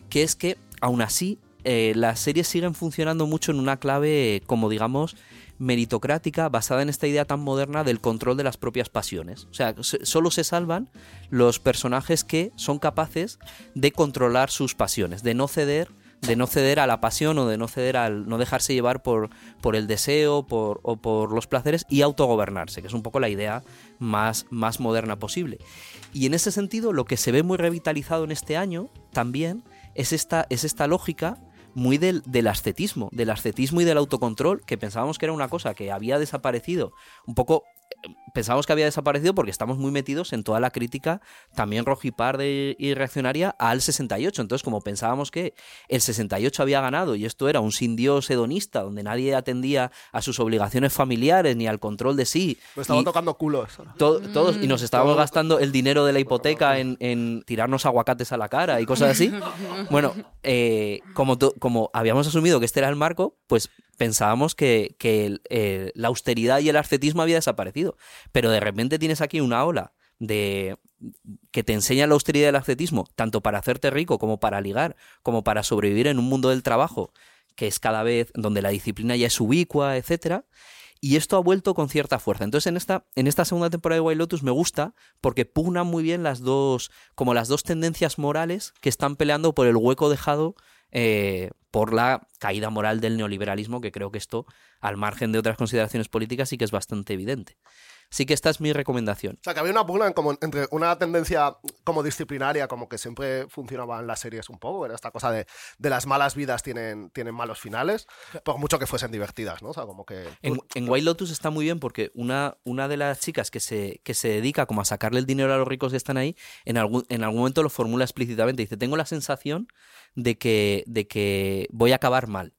que es que aún así eh, las series siguen funcionando mucho en una clave, como digamos, meritocrática, basada en esta idea tan moderna del control de las propias pasiones. O sea, se- solo se salvan los personajes que son capaces de controlar sus pasiones, de no ceder de no ceder a la pasión o de no ceder al no dejarse llevar por, por el deseo por, o por los placeres y autogobernarse, que es un poco la idea más, más moderna posible. Y en ese sentido, lo que se ve muy revitalizado en este año también es esta, es esta lógica muy del, del ascetismo, del ascetismo y del autocontrol, que pensábamos que era una cosa que había desaparecido, un poco eh, pensábamos que había desaparecido porque estamos muy metidos en toda la crítica también rojiparde y reaccionaria al 68. Entonces, como pensábamos que el 68 había ganado y esto era un sin Dios hedonista, donde nadie atendía a sus obligaciones familiares ni al control de sí. Me estaban tocando culos. to- todos y nos estábamos gastando el dinero de la hipoteca en, en tirarnos aguacates a la cara y cosas así. Bueno, eh, como, to- como habíamos asumido que este era el marco, pues pensábamos que, que el- eh, la austeridad y el ascetismo había desaparecido. Pero de repente tienes aquí una ola de que te enseña la austeridad y el ascetismo, tanto para hacerte rico como para ligar, como para sobrevivir en un mundo del trabajo que es cada vez donde la disciplina ya es ubicua, etcétera. Y esto ha vuelto con cierta fuerza. Entonces, en esta, en esta segunda temporada de White Lotus me gusta porque pugnan muy bien las dos, como las dos tendencias morales que están peleando por el hueco dejado eh, por la caída moral del neoliberalismo, que creo que esto, al margen de otras consideraciones políticas, sí que es bastante evidente. Así que esta es mi recomendación. O sea, que había una pugna en como entre una tendencia como disciplinaria, como que siempre funcionaba en las series un poco, era esta cosa de, de las malas vidas tienen, tienen malos finales, por mucho que fuesen divertidas, ¿no? O sea, como que... En, en White Lotus está muy bien porque una, una de las chicas que se, que se dedica como a sacarle el dinero a los ricos que están ahí, en algún, en algún momento lo formula explícitamente. Dice, tengo la sensación de que, de que voy a acabar mal.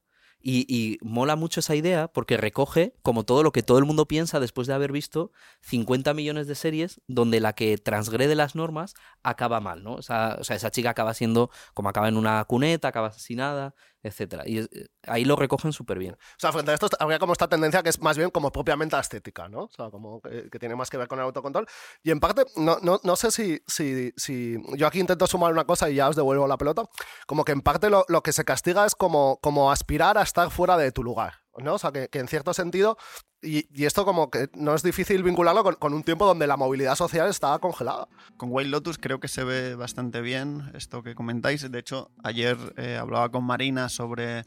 Y, y mola mucho esa idea porque recoge como todo lo que todo el mundo piensa después de haber visto 50 millones de series donde la que transgrede las normas acaba mal, ¿no? O sea, o sea, esa chica acaba siendo como acaba en una cuneta, acaba asesinada, etcétera. Y eh, ahí lo recogen súper bien. O sea, frente a esto habría como esta tendencia que es más bien como propiamente estética, ¿no? O sea, como que, que tiene más que ver con el autocontrol. Y en parte, no, no, no sé si, si, si... Yo aquí intento sumar una cosa y ya os devuelvo la pelota. Como que en parte lo, lo que se castiga es como, como aspirar a estar fuera de tu lugar, ¿no? O sea, que, en cierto sentido... Y, esto como que no es difícil vincularlo con, un tiempo donde la movilidad social estaba congelada. Con White Lotus creo que se ve bastante bien esto que comentáis. De hecho, ayer eh, hablaba con Marina sobre,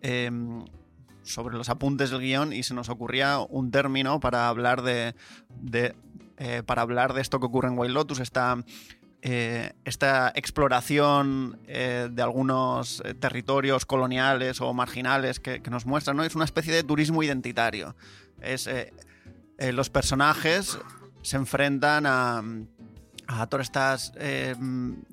eh, sobre los apuntes del guion y se nos ocurría un término para hablar de, de, eh, para hablar de esto que ocurre en White Lotus, esta, eh, esta exploración eh, de algunos eh, territorios coloniales o marginales que, nos muestran. ¿no? Es una especie de turismo identitario. Es, los personajes se enfrentan a, a todos estos eh,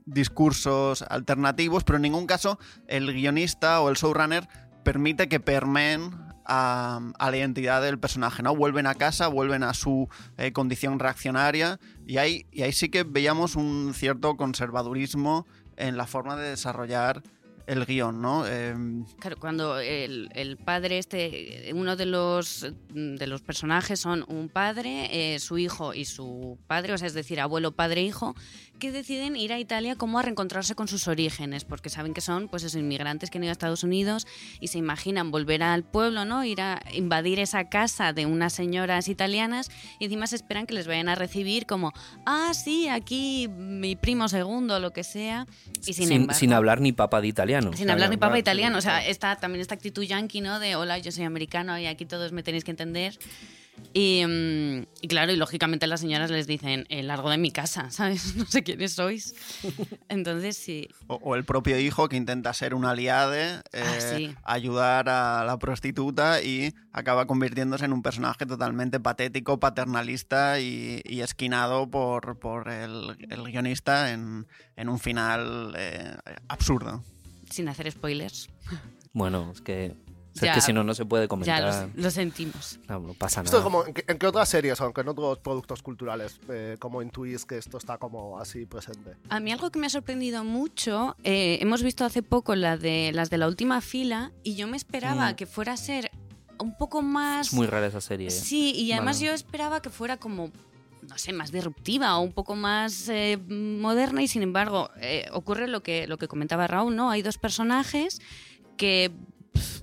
discursos alternativos, pero en ningún caso el guionista o el showrunner permite que permeen a, la identidad del personaje, ¿no? Vuelven a casa, vuelven a su eh, condición reaccionaria y ahí, y ahí sí que veíamos un cierto conservadurismo en la forma de desarrollar el guion, ¿no? Em, Claro, cuando el, el padre este, uno de los de los personajes son un padre, eh, su hijo y su padre, o sea, es decir, abuelo, padre, hijo, que deciden ir a Italia como a reencontrarse con sus orígenes, porque saben que son pues esos inmigrantes que han ido a Estados Unidos y se imaginan volver al pueblo, ¿no? Ir a invadir esa casa de unas señoras italianas y encima se esperan que les vayan a recibir como, ah, sí, aquí mi primo segundo, lo que sea. Y sin, Sin, embargo, sin hablar ni papa de italiano. sin hablar ni papa claro. italiano, o sea, está también esta actitud yankee, ¿no? De hola, yo soy americano y aquí todos me tenéis que entender. Y, mm, y claro, y lógicamente las señoras les dicen, el largo de mi casa, ¿sabes? No sé quiénes sois. Entonces, sí. o, o el propio hijo que intenta ser un aliade, eh, Ah, sí. ayudar a la prostituta y acaba convirtiéndose en un personaje totalmente patético, paternalista y, y esquinado por, por el, el guionista en, en un final eh, absurdo. Sin hacer spoilers. Bueno, es que, es Ya. que si no, no se puede Ya comentar. lo, lo sentimos. No, no pasa Esto nada. es como, ¿en qué, en qué otras series, aunque en otros productos culturales, eh, como intuís que esto está como así presente? A mí algo que me ha sorprendido mucho, eh, hemos visto hace poco la de, las de la última fila y yo me esperaba Mm. que fuera a ser un poco más... Es muy rara esa serie. Sí, y además yo esperaba que fuera como, no sé, más disruptiva o un poco más eh, moderna y sin embargo eh, ocurre lo que, lo que comentaba Raúl, ¿no? Hay dos personajes que,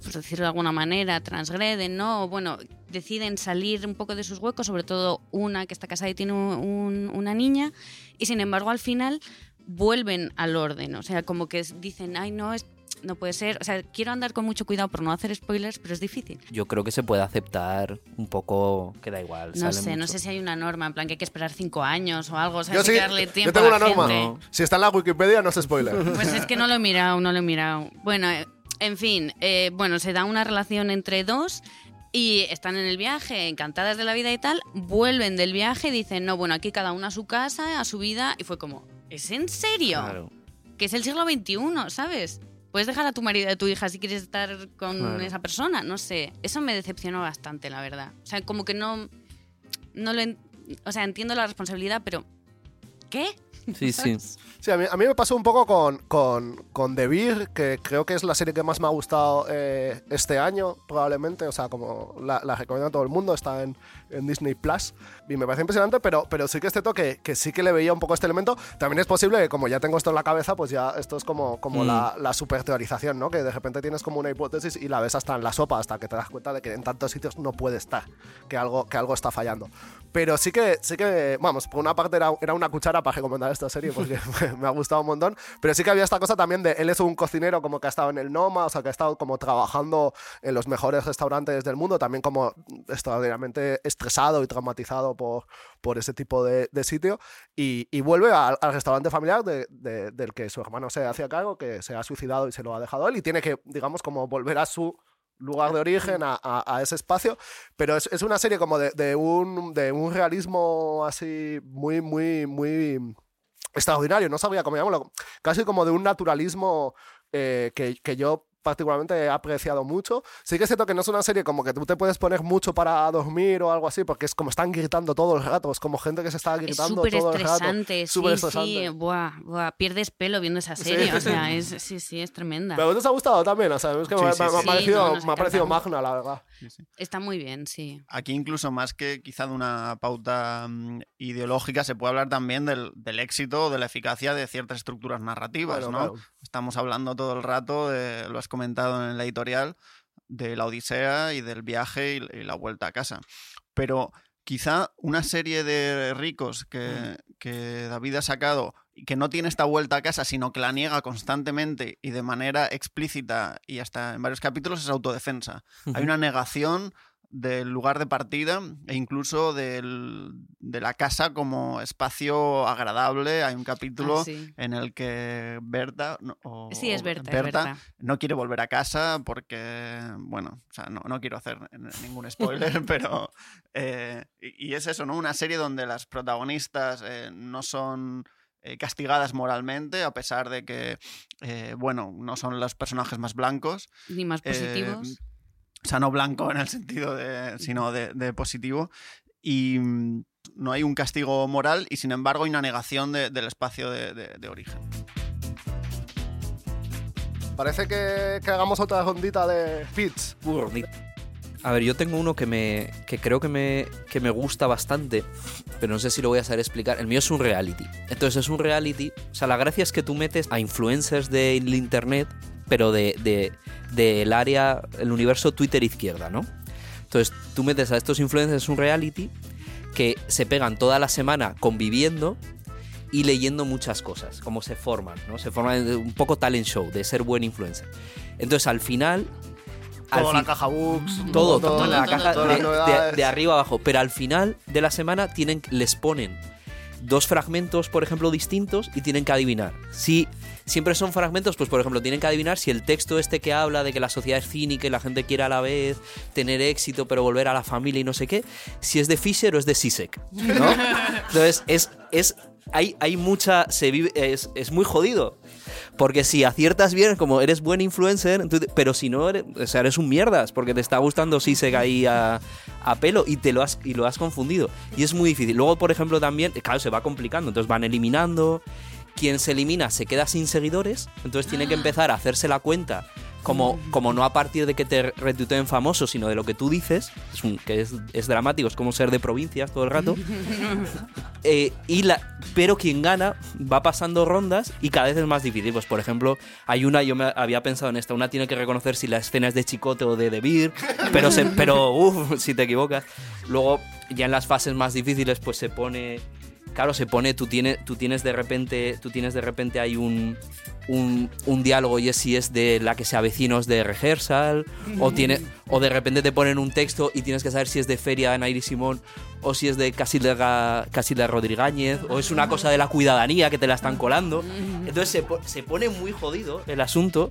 por decirlo de alguna manera, transgreden, ¿no? O, bueno, deciden salir un poco de sus huecos, sobre todo una que está casada y tiene un- un- una niña y sin embargo al final vuelven al orden, o sea, como que dicen, ay, no, es, no puede ser, o sea, quiero andar con mucho cuidado por no hacer spoilers, pero es difícil. Yo creo que se puede aceptar un poco, que da igual. No sale sé, no sé si hay una norma, en plan que hay que esperar cinco años o algo, o sea, Yo hay sí, que darle yo tiempo tengo a una la norma. gente. Si está en la Wikipedia, no es spoiler. Pues es que no lo he mirado, no lo he mirado. Bueno, eh, en fin, eh, bueno, se da una relación entre dos y están en el viaje, encantadas de la vida y tal, vuelven del viaje y dicen, no, bueno, aquí cada una a su casa, a su vida, y fue como, ¿es en serio? Claro. Que es el siglo XXI, ¿sabes? Puedes dejar a tu marido y a tu hija si quieres estar con Claro. esa persona, no sé. Eso me decepcionó bastante, la verdad. O sea, como que no, no lo, en- o sea, entiendo la responsabilidad, pero ¿qué? Sí, sí. Sí, a mí, a mí me pasó un poco con, con, con The Beer, que creo que es la serie que más me ha gustado eh, este año, probablemente. O sea, como la, la recomiendo a todo el mundo, está en, en Disney Plus. Y me parece impresionante, pero, pero sí que es cierto que, que sí que le veía un poco este elemento. También es posible que, como ya tengo esto en la cabeza, pues ya esto es como, como Mm. la, la super teorización, ¿no? Que de repente tienes como una hipótesis y la ves hasta en la sopa, hasta que te das cuenta de que en tantos sitios no puede estar, que algo, que algo está fallando. Pero sí que, sí que, vamos, por una parte era, era una cuchara para recomendar esta serie porque me ha gustado un montón, pero sí que había esta cosa también de él es un cocinero como que ha estado en el Noma, o sea, que ha estado como trabajando en los mejores restaurantes del mundo, también como extraordinariamente estresado y traumatizado por, por ese tipo de, de sitio, y, y vuelve al, al restaurante familiar de- de- del que su hermano se hacía cargo, que se ha suicidado y se lo ha dejado él, y tiene que, digamos, como volver a su lugar de origen, a, a- a ese espacio, pero es, es una serie como de, un, de un realismo así muy, muy, muy extraordinario, no sabría cómo llamarlo, casi como de un naturalismo eh, que, que yo particularmente he apreciado mucho. Sí que es cierto que no es una serie como que tú te puedes poner mucho para dormir o algo así, porque es como están gritando todo el rato, es como gente que se está Es gritando súper todo el rato. sí, Súper sí. estresante. Buah, buah, pierdes pelo viendo esa serie. O sea, es, sí, sí, es tremenda. Pero ¿te ha gustado también? O sea, es que Sí, me, sí, me- me sí. ha parecido, Sí, no, nos me ha parecido magna, la verdad. Está muy bien, sí. Aquí incluso más que quizá de una pauta mm, ideológica, se puede hablar también del, del éxito o de la eficacia de ciertas estructuras narrativas, Bueno, ¿no? claro. Estamos hablando todo el rato, de- lo has comentado en la editorial, de la Odisea y del viaje y, y la vuelta a casa. Pero quizá una serie de ricos que, que David ha sacado y que no tiene esta vuelta a casa, sino que la niega constantemente y de manera explícita y hasta en varios capítulos es autodefensa. Hay una negación del lugar de partida e incluso del- de la casa como espacio agradable. Hay un capítulo Ah, sí. en el que Berta, o- Sí, es Berta, es Berta. no quiere volver a casa porque, bueno, o sea, no, no quiero hacer ningún spoiler, pero... eh, y, y es eso, ¿no? Una serie donde las protagonistas eh, no son eh, castigadas moralmente, a pesar de que, eh, bueno, no son los personajes más blancos. Ni más Eh, positivos. O sea, no blanco en el sentido de, sino de, de positivo. Y mm, no hay un castigo moral y sin embargo hay una negación de- del espacio de, de- de origen. Parece que, que hagamos otra rondita de fits. A ver, yo tengo uno que me que creo que me, que me gusta bastante, pero no sé si lo voy a saber explicar. El mío es un reality. Entonces es un reality. O sea, la gracia es que tú metes a influencers del internet, pero de, de- del área, el universo Twitter izquierda, ¿no? Entonces tú metes a estos influencers en un reality que se pegan toda la semana conviviendo y leyendo muchas cosas, como se forman, ¿no? Se forman un poco talent show, de ser buen influencer. Entonces al final... al Toda la fin- caja books. todo, todo, todo en la caja de, de- de arriba abajo. Pero al final de la semana tienen, les ponen dos fragmentos, por ejemplo, distintos y tienen que adivinar. Si siempre son fragmentos, pues por ejemplo, tienen que adivinar si el texto este que habla de que la sociedad es cínica y la gente quiere a la vez tener éxito, pero volver a la familia y no sé qué, si es de Fisher o es de Sisek. ¿no? Entonces, es. es hay, hay mucha. Se vive, es, es muy jodido. Porque si aciertas bien, como eres buen influencer, entonces- pero si no, eres, o sea, eres un mierdas, porque te está gustando Sisek ahí a, a pelo y te lo has, y lo has confundido. Y es muy difícil. Luego, por ejemplo, también, claro, se va complicando, entonces van eliminando. Quien se elimina se queda sin seguidores, entonces tiene que empezar a hacerse la cuenta. Como, como no a partir de que te retuiteen famoso, sino de lo que tú dices, es un- que es, es dramático, es como ser de provincias todo el rato. Eh, y la, pero quien gana va pasando rondas y cada vez es más difícil. Pues por ejemplo, hay una, yo me había pensado en esta, una tiene que reconocer si la escena es de Chicote o de De Beer, pero, se, pero uf, si te equivocas. Luego, ya en las fases más difíciles, pues se pone. Claro, se pone, tú tienes, tú tienes de repente, tú tienes de repente hay un, un, un diálogo y es si es de la que sea vecinos de rehearsal, o, tiene, o de repente te ponen un texto y tienes que saber si es de Feria de Nairi Simón, o si es de Casilda, Casilda Rodríguez, o es una cosa de la cuidadanía que te la están colando. Entonces se, se pone muy jodido el asunto.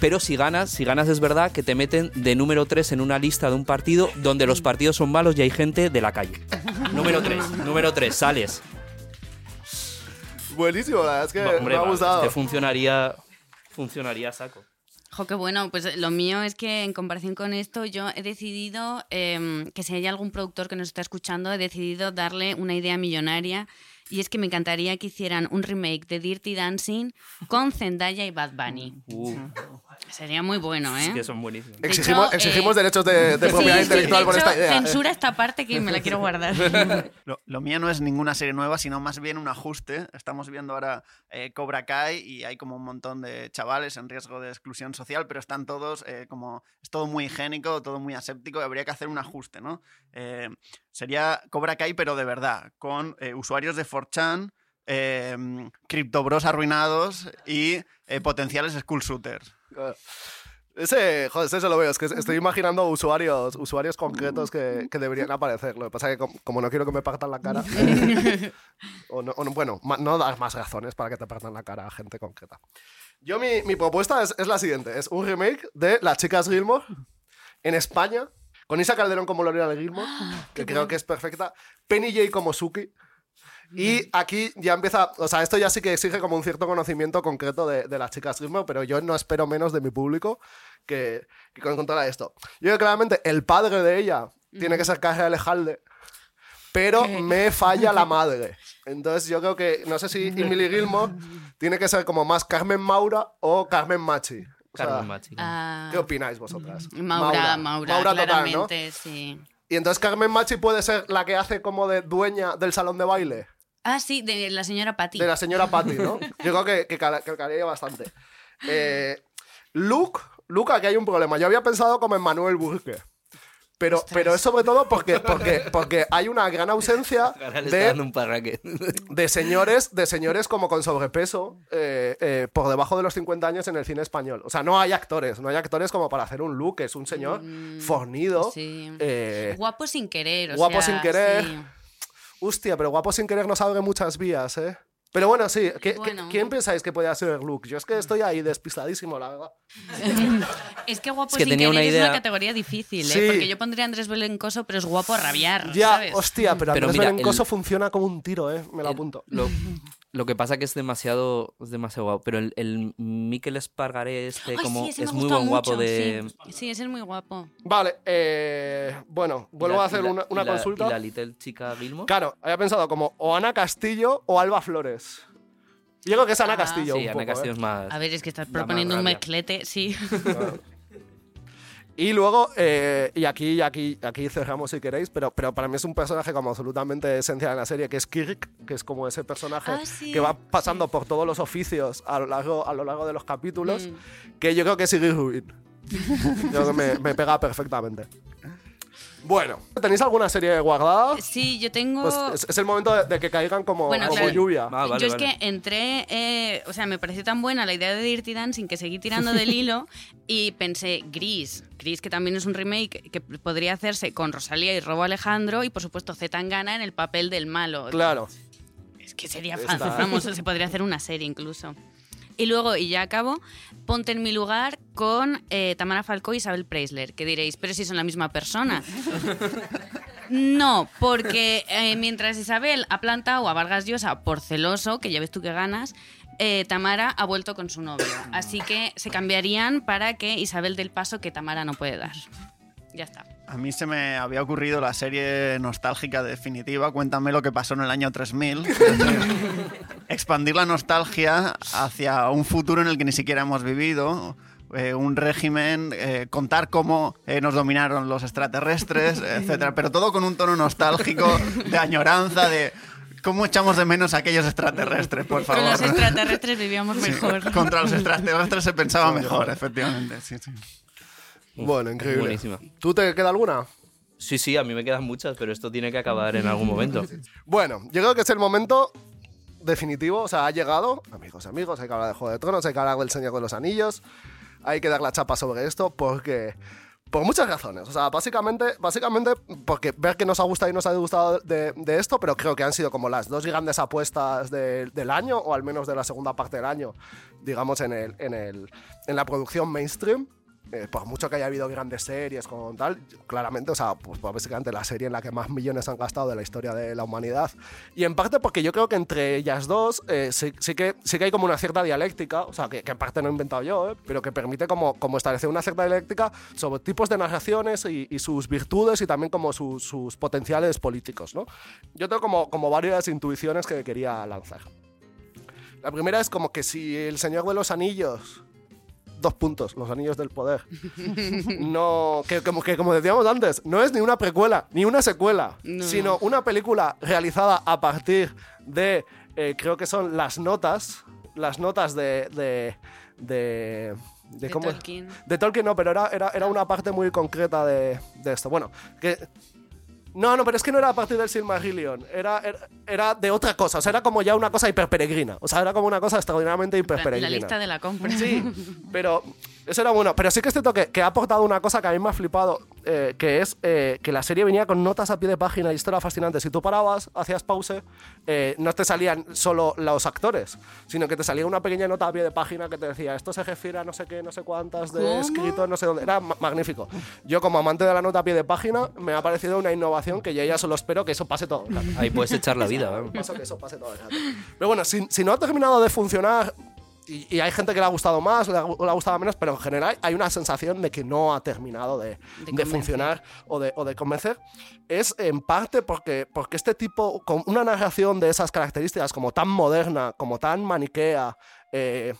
Pero si ganas, si ganas es verdad que te meten de número 3 en una lista de un partido donde los partidos son malos y hay gente de la calle. número 3, número 3, sales. Buenísimo, la verdad es que No, hombre, me ha gustado. este funcionaría, funcionaría a saco. Jo, qué bueno. Pues lo mío es que en comparación con esto, yo he decidido em, que si hay algún productor que nos está escuchando, he decidido darle una idea millonaria. Y es que me encantaría que hicieran un remake de Dirty Dancing con Zendaya y Bad Bunny. Uh, Sería muy bueno, ¿eh? que son buenísimos. De Exigimos, hecho, exigimos eh, derechos de, de Sí, propiedad sí, intelectual de por hecho, esta idea. Censura esta parte que me la quiero guardar. Lo, lo mío no es ninguna serie nueva, sino más bien un ajuste. Estamos viendo ahora eh, Cobra Kai y hay como un montón de chavales en riesgo de exclusión social, pero están todos eh, como... Es todo muy higiénico, todo muy aséptico y habría que hacer un ajuste, ¿no? Eh, sería Cobra Kai, pero de verdad, con eh, usuarios de 4chan, eh, criptobros arruinados y eh, potenciales school shooters. Ese, joder, ese lo veo. Es que estoy imaginando usuarios, usuarios concretos que, que deberían aparecer. Lo que pasa es que como, como no quiero que me partan la cara, o no, o no- bueno, no das más razones para que te partan la cara a gente concreta. Yo mi, mi propuesta es, es la siguiente. Es un remake de Las chicas Gilmore en España, con Isa Calderón como Lorena de Gilmore, que creo que es perfecta, Penny J como Suki, Y aquí ya empieza, o sea, esto ya sí que exige como un cierto conocimiento concreto de, de las chicas ritmo, pero yo no espero menos de mi público que, que controla esto. Yo creo que claramente el padre de ella tiene que ser Carrie Alejalde, pero me falla la madre. Entonces yo creo que, no sé si Emily Gilmore tiene que ser como más Carmen Maura o Carmen Machi. O sea, Carmen Machi. Ah, ¿Qué opináis vosotras? Maura, Maura, total, ¿no? claramente, sí. Y entonces Carmen Machi puede ser la que hace como de dueña del salón de baile. Ah, sí, de la señora Patty. De la señora Patty, ¿no? Yo creo que, que, cal- que calcaría bastante. Eh, Luke, Luke, aquí hay un problema. Yo había pensado como en Manuel Burke. Pero, pero es sobre todo porque, porque, porque hay una gran ausencia Ahora le está dando de, un parraque. de señores, de señores como con sobrepeso eh, eh, por debajo de los 50 años en el cine español. O sea, no hay actores, no hay actores como para hacer un Luke, es un señor fornido. Mm, sí. eh, Guapo sin querer. o guapo sea, sin querer. sí. Hostia, pero guapo sin querer nos abre muchas vías, ¿eh? Pero bueno, sí. ¿qué- Bueno. ¿Quién pensáis que podría ser Luke? Yo es que estoy ahí despistadísimo, la verdad. Es que guapo Es que sin tenía querer una es idea- una categoría difícil, ¿eh? Sí. Porque yo pondría a Andrés Belencoso, pero es guapo a rabiar, Ya, ¿sabes? hostia, pero, Pero Andrés mira, Belencoso el- funciona como un tiro, ¿eh? Me lo el- apunto. Lo, lo que pasa que es demasiado, es demasiado guapo. Pero el, el Miquel Espargaré este Ay, como sí, ese es muy gusta buen guapo mucho, de... Sí. Sí, ese es muy guapo. Vale, eh, bueno, vuelvo la- a hacer y la- una, una y la- consulta. ¿Y la Little Chica Gilmore? Claro, había pensado como o Ana Castillo o Alba Flores. Yo creo que es Ana Ah. Castillo. Sí, un Ana poco, Castillo ¿eh? es más... A ver, es que estás proponiendo un mezclete, sí. Y luego, eh, y aquí, aquí, aquí cerramos si queréis, pero, pero para mí es un personaje como absolutamente esencial en la serie, que es Kirk, que es como ese personaje Ah, sí, que va pasando por todos los oficios a lo largo, a lo largo de los capítulos, Mm. que yo creo que es Sigrid Rubin. yo creo que me, me pega perfectamente. Bueno, ¿tenéis alguna serie guardada? Sí, yo tengo... Pues es, es el momento de, de que caigan como, Bueno, como claro. lluvia. Ah, vale, yo es vale. que entré, eh, o sea, me pareció tan buena la idea de Dirty Dancing que seguí tirando del hilo y pensé, Gris, Gris que también es un remake que podría hacerse con Rosalía y Robo Alejandro y por supuesto Z Tangana en el papel del malo. Claro. Es que sería fácil, vamos, se podría hacer una serie incluso. Y luego, y ya acabo, ponte en mi lugar con eh, Tamara Falcó y Isabel Preisler, que diréis, pero si son la misma persona. No, porque eh, mientras Isabel ha plantado a Vargas Llosa por celoso, que ya ves tú que ganas, eh, Tamara ha vuelto con su novio. Así que se cambiarían para que Isabel dé el paso que Tamara no puede dar. Ya está. A mí se me había ocurrido la serie nostálgica definitiva, Cuéntame lo que pasó en el año 3000. Es decir, expandir la nostalgia hacia un futuro en el que ni siquiera hemos vivido, eh, un régimen, eh, contar cómo eh, nos dominaron los extraterrestres, etcétera, pero todo con un tono nostálgico, de añoranza, de cómo echamos de menos a aquellos extraterrestres, por Con los favor. extraterrestres vivíamos mejor. Contra los extraterrestres se pensaba mejor, efectivamente. sí, sí. Bueno, increíble. Buenísima. ¿Tú te queda alguna? Sí, sí, a mí me quedan muchas, pero esto tiene que acabar en algún momento. Bueno, yo creo que es el momento definitivo, o sea, ha llegado. Amigos, amigos, hay que hablar de Juego de Tronos, hay que hablar del Señor de los Anillos, hay que dar la chapa sobre esto porque... Por muchas razones. O sea, básicamente, básicamente porque ver que nos ha gustado y nos ha disgustado de, de esto, pero creo que han sido como las dos grandes apuestas de- del año, o al menos de la segunda parte del año, digamos, en, el, en, el, en la producción mainstream. Eh, por mucho que haya habido grandes series con tal, claramente, o sea, pues, pues básicamente la serie en la que más millones han gastado de la historia de la humanidad. Y en parte porque yo creo que entre ellas dos eh, sí, sí que, sí hay como una cierta dialéctica, o sea, que, que en parte no he inventado yo, eh, pero que permite como, como establecer una cierta dialéctica sobre tipos de narraciones y, sus virtudes y también como sus- sus potenciales políticos, ¿no? Yo tengo como, como varias intuiciones que quería lanzar. La primera es como que si El Señor de los Anillos dos puntos, los anillos del poder. No, que como, que como decíamos antes, no es ni una precuela, ni una secuela, No. sino una película realizada a partir de, eh, creo que son las notas, las notas de... de, de, de Tolkien. de Tolkien no, pero era, era, era una parte muy concreta de, de esto. Bueno, que... No, no, pero es que no era a partir del Silmarillion, era, era, era de otra cosa, o sea, era como ya una cosa hiperperegrina, o sea, era como una cosa extraordinariamente hiperperegrina. la lista de la compra. Sí, pero eso era bueno. Pero sí que es cierto que, que ha aportado una cosa que a mí me ha flipado. eh, que es eh, que la serie venía con notas a pie de página y esto era fascinante. Si tú parabas, hacías pause, eh, no te salían solo los actores, sino que te salía una pequeña nota a pie de página que te decía esto se refiere a no sé qué, no sé cuántas de ¿Cómo? escrito, no sé dónde. Era ma- magnífico. Yo, como amante de la nota a pie de página, me ha parecido una innovación que yo ya solo espero que eso pase todo. el rato. Ahí puedes echar la vida. Paso que eso pase todo el rato. Pero bueno, si, si no ha terminado de funcionar, y, y hay gente que le ha gustado más, le ha, le ha gustado menos, pero en general hay una sensación de que no ha terminado de, de convencer. funcionar o de, o de convencer, es en parte porque, porque este tipo, con una narración de esas características como tan moderna, como tan maniquea, eh,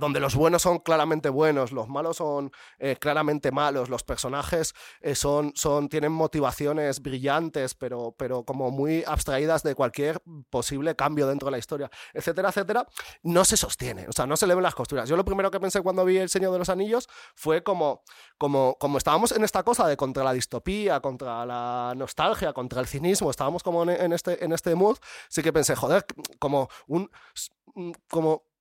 donde los buenos son claramente buenos, los malos son eh, claramente malos, los personajes eh, son, son, tienen motivaciones brillantes, pero, pero como muy abstraídas de cualquier posible cambio dentro de la historia, etcétera, etcétera, no se sostiene, o sea, no se le ven las costuras. Yo lo primero que pensé cuando vi El Señor de los Anillos fue como, como, como estábamos en esta cosa de contra la distopía, contra la nostalgia, contra el cinismo, estábamos como en, este, en este mood, sí que pensé, joder, como un... como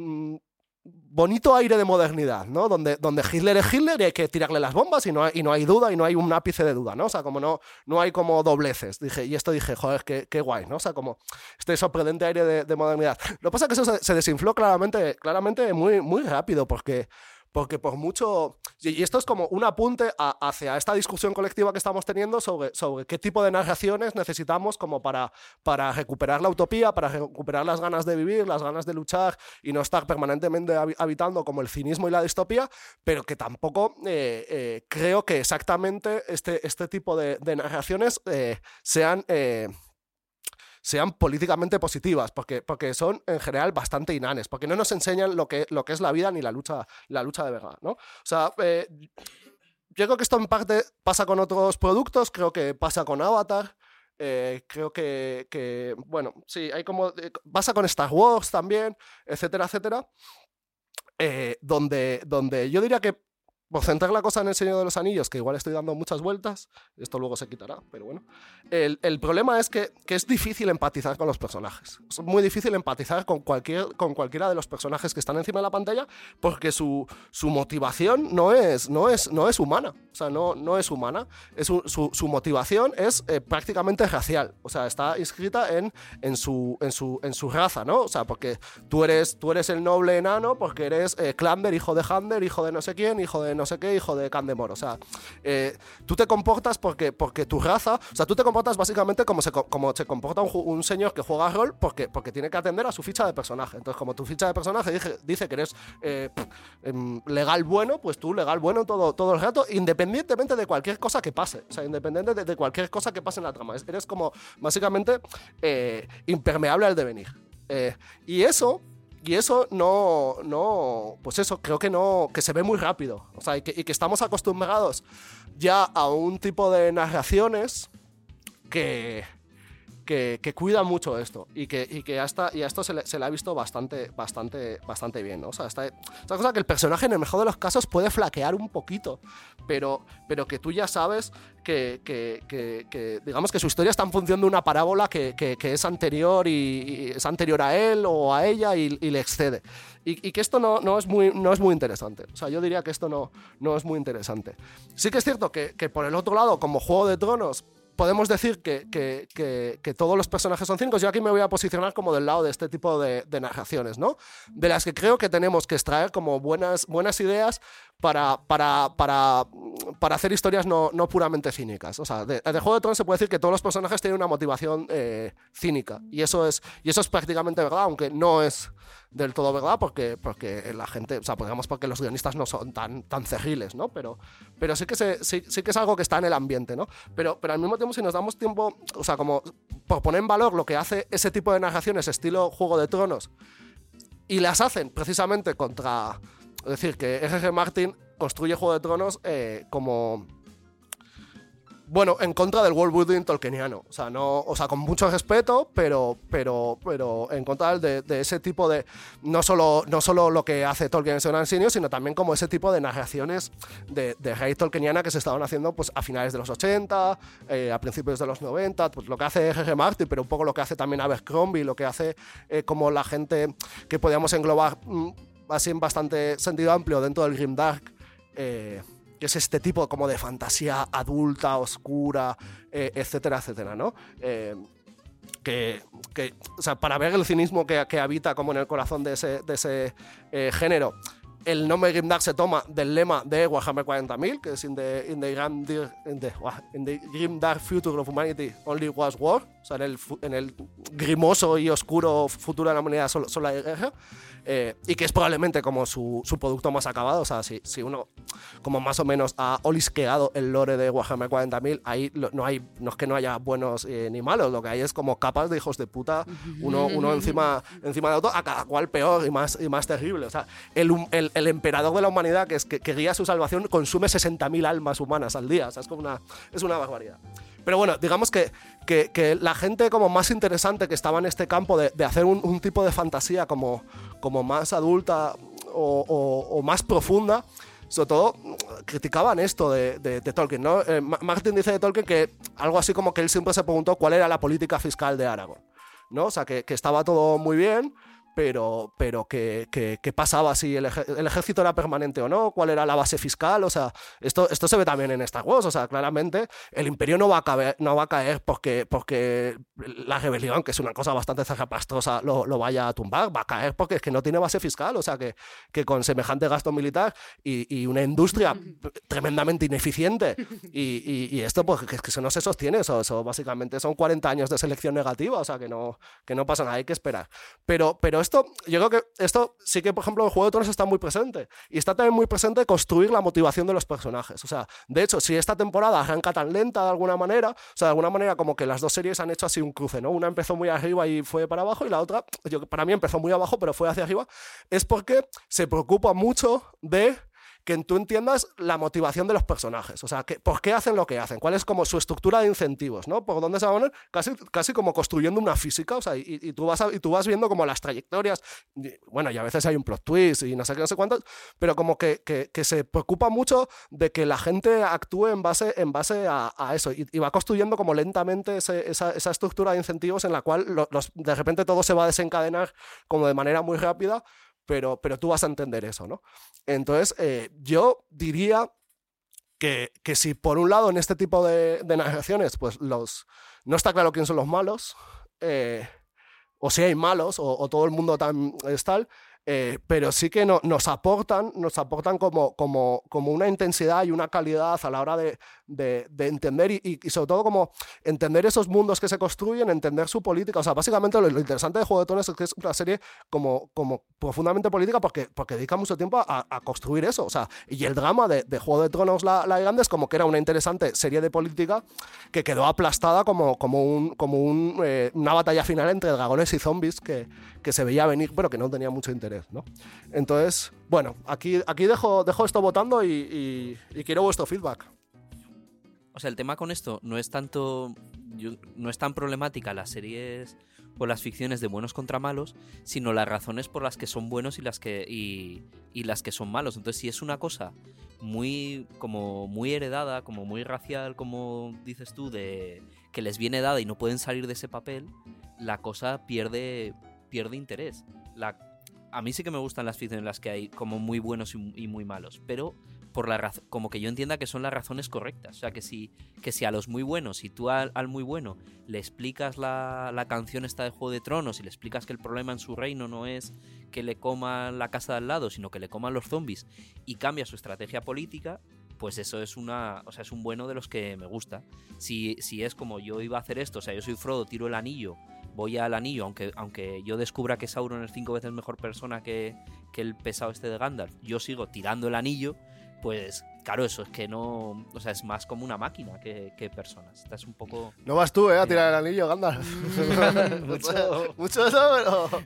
mm, bonito aire de modernidad, ¿no? Donde, donde Hitler es Hitler y hay que tirarle las bombas y no, hay, y no hay duda y no hay un ápice de duda, ¿no? O sea, como no, no hay como dobleces. Dije, y esto dije, joder, qué, qué guay, ¿no? O sea, como este sorprendente aire de, de modernidad. Lo que pasa es que eso se, se desinfló claramente, claramente muy, muy rápido porque... Porque por mucho... Y esto es como un apunte a- hacia esta discusión colectiva que estamos teniendo sobre, sobre qué tipo de narraciones necesitamos como para, para recuperar la utopía, para recuperar las ganas de vivir, las ganas de luchar y no estar permanentemente habi- habitando como el cinismo y la distopía, pero que tampoco eh, eh, creo que exactamente este, este tipo de, de narraciones eh, sean... sean políticamente positivas, porque, porque son en general bastante inanes, porque no nos enseñan lo que, lo que es la vida ni la lucha, la lucha de verdad, ¿no? O sea, eh, yo creo que esto en parte pasa con otros productos, creo que pasa con Avatar, eh, creo que, que, bueno, sí, hay como, eh, pasa con Star Wars también, etcétera, etcétera, donde, donde yo diría que por centrar la cosa en el Señor de los Anillos, que igual estoy dando muchas vueltas, esto luego se quitará, pero bueno. El, el problema es que, que es difícil empatizar con los personajes. Es muy difícil empatizar con, cualquier, con cualquiera de los personajes que están encima de la pantalla porque su, su motivación no es, no, es, no es humana. O sea, no, no es humana. Es un- su, su motivación es eh, prácticamente racial. O sea, está inscrita en, en, su, en, su, en su raza, ¿no? O sea, porque tú eres, tú eres el noble enano porque eres eh, hijo de Hander, hijo de no sé quién, hijo de no sé qué, hijo de Candemor. O sea, eh, tú te comportas porque, porque tu raza, o sea, tú te comportas básicamente como se, co- como se comporta un, señor que juega rol porque, porque tiene que atender a su ficha de personaje. Entonces, como tu ficha de personaje dice, que eres eh, em, legal bueno, pues tú legal bueno todo, todo el rato, independientemente de cualquier cosa que pase. O sea, independiente de, de cualquier cosa que pase en la trama. Es- Eres como básicamente eh, impermeable al devenir. Eh, y eso y eso no, no, pues eso, creo que no, que se ve muy rápido. O sea, y que, y que estamos acostumbrados ya a un tipo de narraciones que, que, cuidan mucho esto y que, y que hasta, y a esto se le, ha visto bastante, bastante, bastante bien, ¿no? O sea, esta, esta cosa que el personaje en el mejor de los casos puede flaquear un poquito, pero, pero que tú ya sabes que, que, que- digamos que su historia está en función de una parábola que, es anterior y, es anterior a él o a ella y, y le excede. Y, y que esto no, no, es muy, no es muy interesante. O sea, yo diría que esto no, no es muy interesante. Sí que es cierto que, que por el otro lado, como Juego de Tronos, podemos decir que, que- que- todos los personajes son cínicos. Yo aquí me voy a posicionar como del lado de este tipo de, de narraciones, ¿no? De las que creo que tenemos que extraer como buenas, buenas ideas para, para, para, para hacer historias no, no puramente cínicas. O sea, de, Juego de Tronos se puede decir que todos los personajes tienen una motivación eh, cínica. Y eso, es, y eso es prácticamente verdad, aunque no es del todo verdad, porque, porque la gente, o sea, digamos porque los guionistas no son tan, tan cerriles, ¿no? Pero, pero sí, que sí, sí que es algo que está en el ambiente, ¿no? Pero, pero al mismo tiempo, si nos damos tiempo, o sea, como por poner en valor lo que hace ese tipo de narraciones, estilo Juego de Tronos, y las hacen precisamente contra. Es decir, que R.G. Martin construye Juego de Tronos eh, como. Bueno, en contra del world building tolkieniano. O sea, no, o sea, con mucho respeto, pero, pero, pero en contra de, ese tipo de. No solo, no solo lo que hace Tolkien en Señor sino también como ese tipo de narraciones de, de raíz tolkieniana que se estaban haciendo pues, a finales de los 80, eh, a principios de los 90, pues lo que hace R.G. Martin, pero un poco lo que hace también Abercrombie, lo que hace eh, como la gente que podíamos englobar mm, así en bastante sentido amplio dentro del Grimdark. Eh, que es este tipo como de fantasía adulta, oscura, eh, etcétera, etcétera, ¿no? Eh, que, que, o sea, para ver el cinismo que, que habita como en el corazón de ese, de ese género, el nombre Grimdark se toma del lema de Warhammer 40.000, que es in the, in the, Grim, in the, in the Grimdark Future of Humanity Only Was War, o sea, en el, en el grimoso y oscuro futuro de la humanidad solo, solo hay guerra. Eh, y que es probablemente como su, su, producto más acabado. O sea, si, si, uno como más o menos ha olisqueado el lore de Warhammer 40.000, ahí no, hay, no es que no haya buenos eh, ni malos, lo que hay es como capas de hijos de puta, uno, uno encima, encima de otro, a cada cual peor y más, y más terrible. O sea, el, el, el emperador de la humanidad que, es, que, guía su salvación consume 60.000 almas humanas al día. Es como una, es una barbaridad. Pero bueno, digamos que, que, la gente como más interesante que estaba en este campo de, hacer un, tipo de fantasía como, como más adulta o, más profunda, sobre todo criticaban esto de, Tolkien. ¿no? Eh, Martin dice de Tolkien que algo así como que él siempre se preguntó cuál era la política fiscal de Aragorn. ¿no? O sea, que estaba todo muy bien, pero, pero ¿qué, qué, qué pasaba si el, el, ejército era permanente o no, cuál era la base fiscal, o sea, esto, esto se ve también en Star Wars, o sea, claramente el imperio no va a caer, no va a caer porque, porque la rebelión, que es una cosa bastante zarrapastrosa, lo, lo, vaya a tumbar, va a caer porque es que no tiene base fiscal, o sea, que, que con semejante gasto militar y, y una industria tremendamente ineficiente y, y, y esto pues que, que eso no se sostiene, eso, eso, básicamente son 40 años de selección negativa, o sea, que no, que no pasa nada, hay que esperar. Pero, pero esto, yo creo que esto sí que, por ejemplo, en el Juego de Tronos está muy presente. Y está también muy presente construir la motivación de los personajes. O sea, de hecho, si esta temporada arranca tan lenta de alguna manera, o sea, de alguna manera como que las dos series han hecho así un cruce, ¿no? Una empezó muy arriba y fue para abajo, y la otra, yo, para mí empezó muy abajo, pero fue hacia arriba, es porque se preocupa mucho de que tú entiendas la motivación de los personajes, o sea, que, por qué hacen lo que hacen, cuál es como su estructura de incentivos, ¿no? Por dónde se van a poner, casi, casi como construyendo una física, o sea, y, y tú vas a, y tú vas viendo como las trayectorias, y, bueno, y a veces hay un plot twist y no sé qué, no sé cuántos, pero como que, que, que se preocupa mucho de que la gente actúe en base, en base a, a eso, y, y, va construyendo como lentamente ese, esa, esa, estructura de incentivos en la cual los, los, de repente todo se va a desencadenar como de manera muy rápida, pero, pero tú vas a entender eso, ¿no? Entonces, eh, yo diría que, que, si por un lado en este tipo de, narraciones, pues los, no está claro quién son los malos, eh, o si hay malos, o, todo el mundo es tal, eh, pero sí que no, nos aportan, nos aportan como, como, como, una intensidad y una calidad a la hora de, de, de entender y, y, sobre todo como entender esos mundos que se construyen, entender su política. O sea, básicamente lo, lo interesante de Juego de Tronos es que es una serie como, como profundamente política porque, porque dedica mucho tiempo a, a construir eso. O sea, y el drama de, de Juego de Tronos La, la Grande es como que era una interesante serie de política que quedó aplastada como, como, un, como un, eh, una batalla final entre dragones y zombies que, que se veía venir, pero que no tenía mucho interés. ¿no? Entonces, bueno, aquí, aquí dejo, dejo esto votando y, y, y, quiero vuestro feedback. O sea, el tema con esto no es tanto. No es tan problemática las series o las ficciones de buenos contra malos, sino las razones por las que son buenos y las que. y, las que son malos. Entonces, si es una cosa muy. como muy heredada, como muy racial, como dices tú, de que les viene dada y no pueden salir de ese papel, la cosa pierde. pierde interés. A mí sí que me gustan las ficciones en las que hay como muy buenos y muy malos, pero por la como que yo entienda que son las razones correctas. O sea, que si, que si a los muy buenos, si tú al, al muy bueno le explicas la, la, canción esta de Juego de Tronos y le explicas que el problema en su reino no es que le coman la casa de al lado, sino que le coman los zombies y cambia su estrategia política, pues eso es una. O sea, es un bueno de los que me gusta. Si, si es como yo iba a hacer esto, o sea, yo soy Frodo, tiro el anillo voy al anillo, aunque, aunque yo descubra que Sauron es cinco veces mejor persona que, que el pesado este de Gandalf, yo sigo tirando el anillo, pues claro, eso es que no. O sea, es más como una máquina que, que personas. Estás un poco. No vas tú, ¿eh? A tirar el anillo, Gandalf. mucho, mucho eso, pero.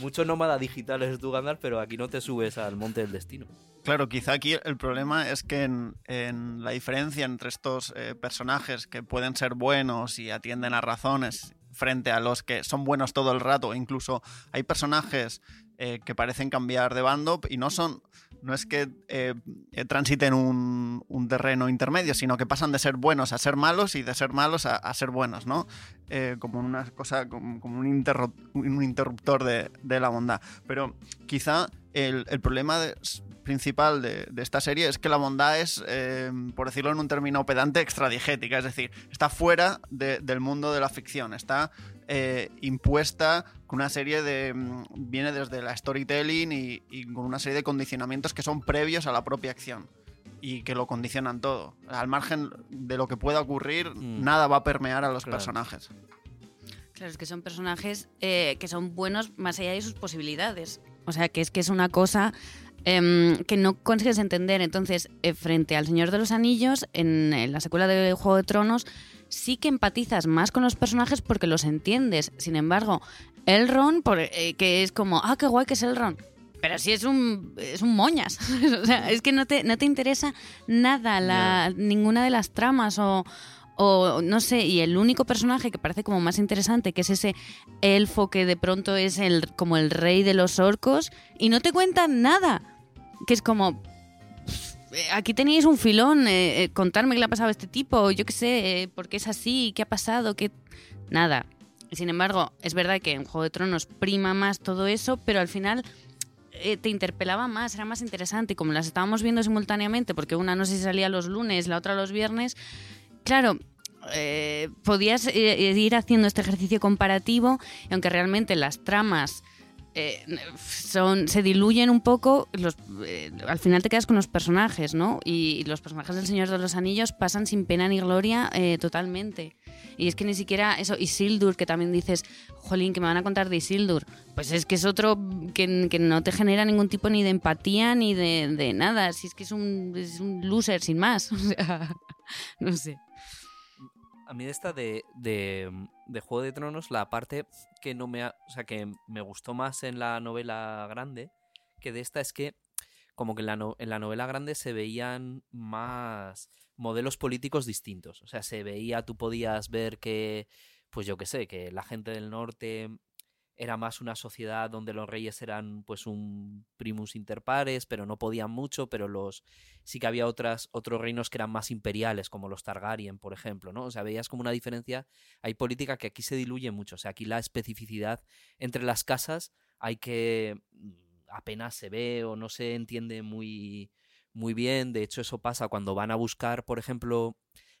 mucho nómada digital es tú, Gandalf, pero aquí no te subes al monte del destino. Claro, quizá aquí el problema es que en, en la diferencia entre estos eh, personajes que pueden ser buenos y atienden a razones frente a los que son buenos todo el rato, incluso hay personajes eh, que parecen cambiar de bando y no son no es que eh, transiten un, un, terreno intermedio, sino que pasan de ser buenos a ser malos y de ser malos a, ser buenos, ¿no? Eh, como una cosa, como, como un, un, interruptor de, de, la bondad. Pero quizá el, el problema principal de, de esta serie es que la bondad es, eh, por decirlo en un término pedante, extradigética, es decir, está fuera de- del mundo de la ficción, está eh, impuesta con una serie de... mm, viene desde la storytelling y, y con una serie de condicionamientos que son previos a la propia acción y que lo condicionan todo. Al margen de lo que pueda ocurrir, Mm. nada va a permear a los Claro. personajes. Claro, es que son personajes eh, que son buenos más allá de sus posibilidades. O sea, que es que es una cosa em, que no consigues entender. Entonces, eh, frente al Señor de los Anillos, en, en la secuela de Juego de Tronos, sí que empatizas más con los personajes porque los entiendes. Sin embargo, Elrond, por, eh, que es como, ah, qué guay que es Elrond. Pero sí es un, es un moñas. o sea, es que no te, no te interesa nada la, ninguna de las tramas o, o no sé, y el único personaje que parece como más interesante, que es ese elfo que de pronto es el, como el rey de los orcos, y no te cuentan nada. Que es como, "Eh, aquí teníais un filón, eh, eh, contarme qué le ha pasado a este tipo, yo qué sé, eh, por qué es así, qué ha pasado, qué... Nada. Sin embargo, es verdad que en Juego de Tronos prima más todo eso, pero al final eh, te interpelaba más, era más interesante. Y como las estábamos viendo simultáneamente, porque una no sé si salía los lunes, la otra los viernes, claro, eh, podías eh, ir haciendo este ejercicio comparativo, aunque realmente las tramas eh, son, se diluyen un poco, eh, al final te quedas con los personajes, ¿no? Y, los personajes del Señor de los Anillos pasan sin pena ni gloria eh, totalmente. Y es que ni siquiera eso, Isildur, que también dices, jolín, que me van a contar de Isildur. Pues es que es otro que, que no te genera ningún tipo ni de empatía ni de, de nada. Si es que es un, es un loser sin más. O sea, no sé. A mí esta de, de Juego de Tronos, la parte que no me ha- o sea, que me gustó más en la novela grande que de esta es que como que en la, no- en la novela grande se veían más modelos políticos distintos. O sea, se veía, tú podías ver que, pues yo qué sé, que la gente del norte era más una sociedad donde los reyes eran pues un primus inter pares, pero no podían mucho, pero los sí que había otros reinos que eran más imperiales, como los Targaryen, por ejemplo, ¿no? O sea, veías como una diferencia, hay política que aquí se diluye mucho, o sea, aquí la especificidad entre las casas hay que mm, apenas se ve o no se entiende muy muy bien, de hecho eso pasa cuando van a buscar, por ejemplo,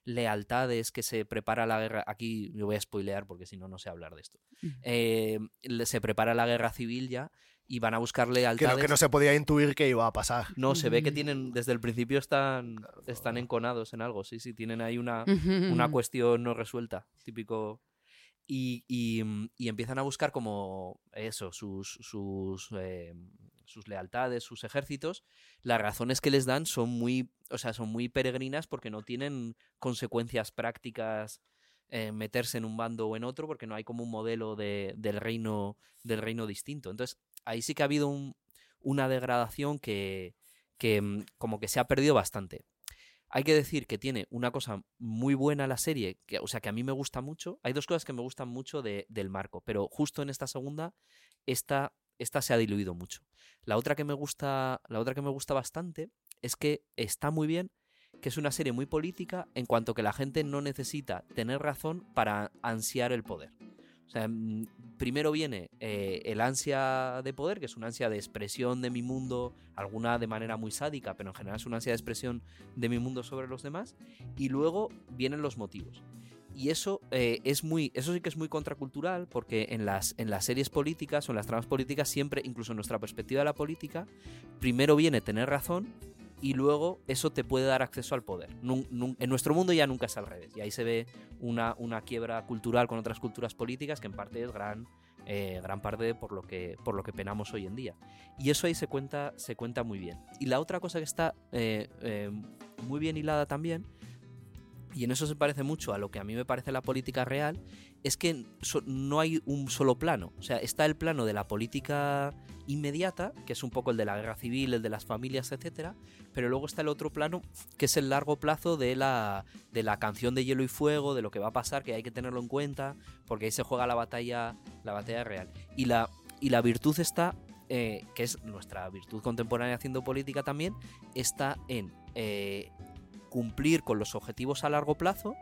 lealtades que se prepara la guerra. Aquí me voy a spoilear porque si no, no sé hablar de esto. Eh, se prepara la guerra civil ya y van a buscar lealtades. Creo que no se podía intuir que iba a pasar. No, se ve que Mm. tienen, desde el principio están, están enconados en algo, sí, sí, tienen ahí una, una cuestión no resuelta, típico. Y, y, y empiezan a buscar como eso, sus, sus, eh, sus lealtades, sus ejércitos. Las razones que les dan son muy, o sea, son muy peregrinas porque no tienen consecuencias prácticas eh, meterse en un bando o en otro porque no hay como un modelo de- del reino del reino distinto. Entonces, ahí sí que ha habido un- una degradación que, que mm, como que se ha perdido bastante. Hay que decir que tiene una cosa muy buena la serie, que, o sea, que a mí me gusta mucho. Hay dos cosas que me gustan mucho de- del marco, pero justo en esta segunda, esta, esta se ha diluido mucho. La otra que me gusta, la otra que me gusta bastante es que está muy bien, que es una serie muy política en cuanto que la gente no necesita tener razón para ansiar el poder. O sea, mm, primero viene eh, el ansia de poder, que es una ansia de expresión de mi mundo, alguna de manera muy sádica, pero en general es una ansia de expresión de mi mundo sobre los demás, y luego vienen los motivos. Y eso eh, es muy, eso sí que es muy contracultural, porque en las, en las series políticas o en las tramas políticas siempre, incluso en nuestra perspectiva de la política, primero viene tener razón y luego eso te puede dar acceso al poder. En nuestro mundo ya nunca es al revés. Y ahí se ve una, una quiebra cultural con otras culturas políticas que en parte es gran, eh, gran parte por lo, que, por lo que penamos hoy en día. Y eso ahí se cuenta, se cuenta muy bien. Y la otra cosa que está eh, eh, muy bien hilada también, y en eso se parece mucho a lo que a mí me parece la política real, es que no hay un solo plano. O sea, está el plano de la política inmediata, que es un poco el de la guerra civil, el de las familias, etcétera, pero luego está el otro plano, que es el largo plazo de la, de la canción de hielo y fuego, de lo que va a pasar, que hay que tenerlo en cuenta, porque ahí se juega la batalla, la batalla real. Y la, y la virtud está, eh, que es nuestra virtud contemporánea haciendo política también, está en eh, cumplir con los objetivos a largo plazo,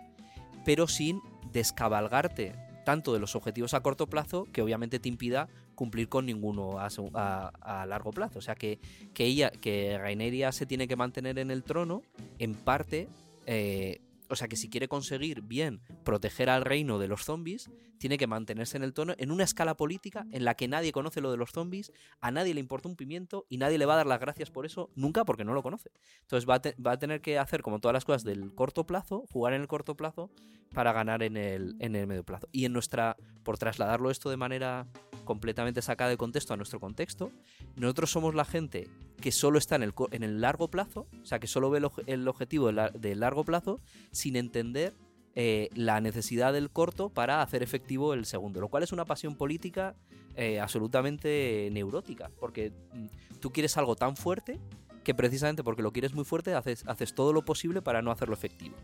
pero sin descabalgarte tanto de los objetivos a corto plazo que obviamente te impida cumplir con ninguno a, largo plazo. O sea que, que ella, que Rhaenyra se tiene que mantener en el trono, en parte. eh, o sea que si quiere conseguir bien proteger al reino de los zombies, tiene que mantenerse en el tono en una escala política en la que nadie conoce lo de los zombies, a nadie le importa un pimiento y nadie le va a dar las gracias por eso nunca porque no lo conoce. Entonces va a, va a tener que hacer como todas las cosas del corto plazo, jugar en el corto plazo para ganar en el, en el medio plazo. Y en nuestra, por trasladarlo esto de manera completamente sacada de contexto a nuestro contexto, nosotros somos la gente que solo está en el, en el largo plazo, o sea, que solo ve el, objetivo del del largo plazo sin entender eh, la necesidad del corto para hacer efectivo el segundo, lo cual es una pasión política eh, absolutamente neurótica, porque mm, tú quieres algo tan fuerte que precisamente porque lo quieres muy fuerte haces, todo lo posible para no hacerlo efectivo.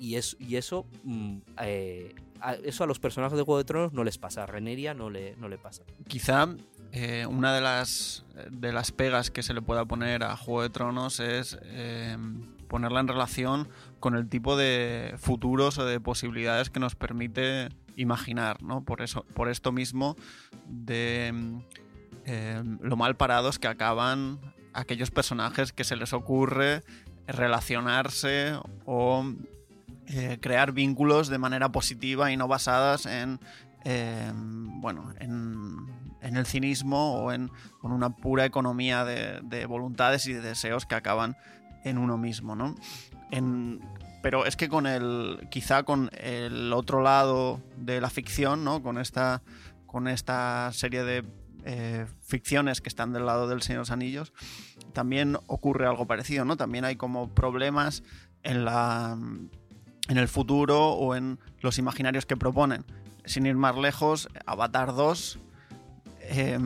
Y, es, y eso, mm, eh, a, eso a los personajes de Juego de Tronos no les pasa, a Reneria no le, no le pasa. Quizá una de las, de las pegas que se le pueda poner a Juego de Tronos es ponerla en relación con el tipo de futuros o de posibilidades que nos permite imaginar, ¿no? Por, eso, por esto mismo de mm, eh, lo mal parados que acaban aquellos personajes que se les ocurre relacionarse o eh, crear vínculos de manera positiva y no basadas en eh, bueno en, en el cinismo o en con una pura economía de, de voluntades y de deseos que acaban en uno mismo ¿no? Pero es que con el quizá con el otro lado de la ficción no con esta con esta serie de eh, ficciones que están del lado del Señor de los Anillos también ocurre algo parecido no también hay como problemas en la en el futuro o en los imaginarios que proponen. Sin ir más lejos, Avatar 2 eh,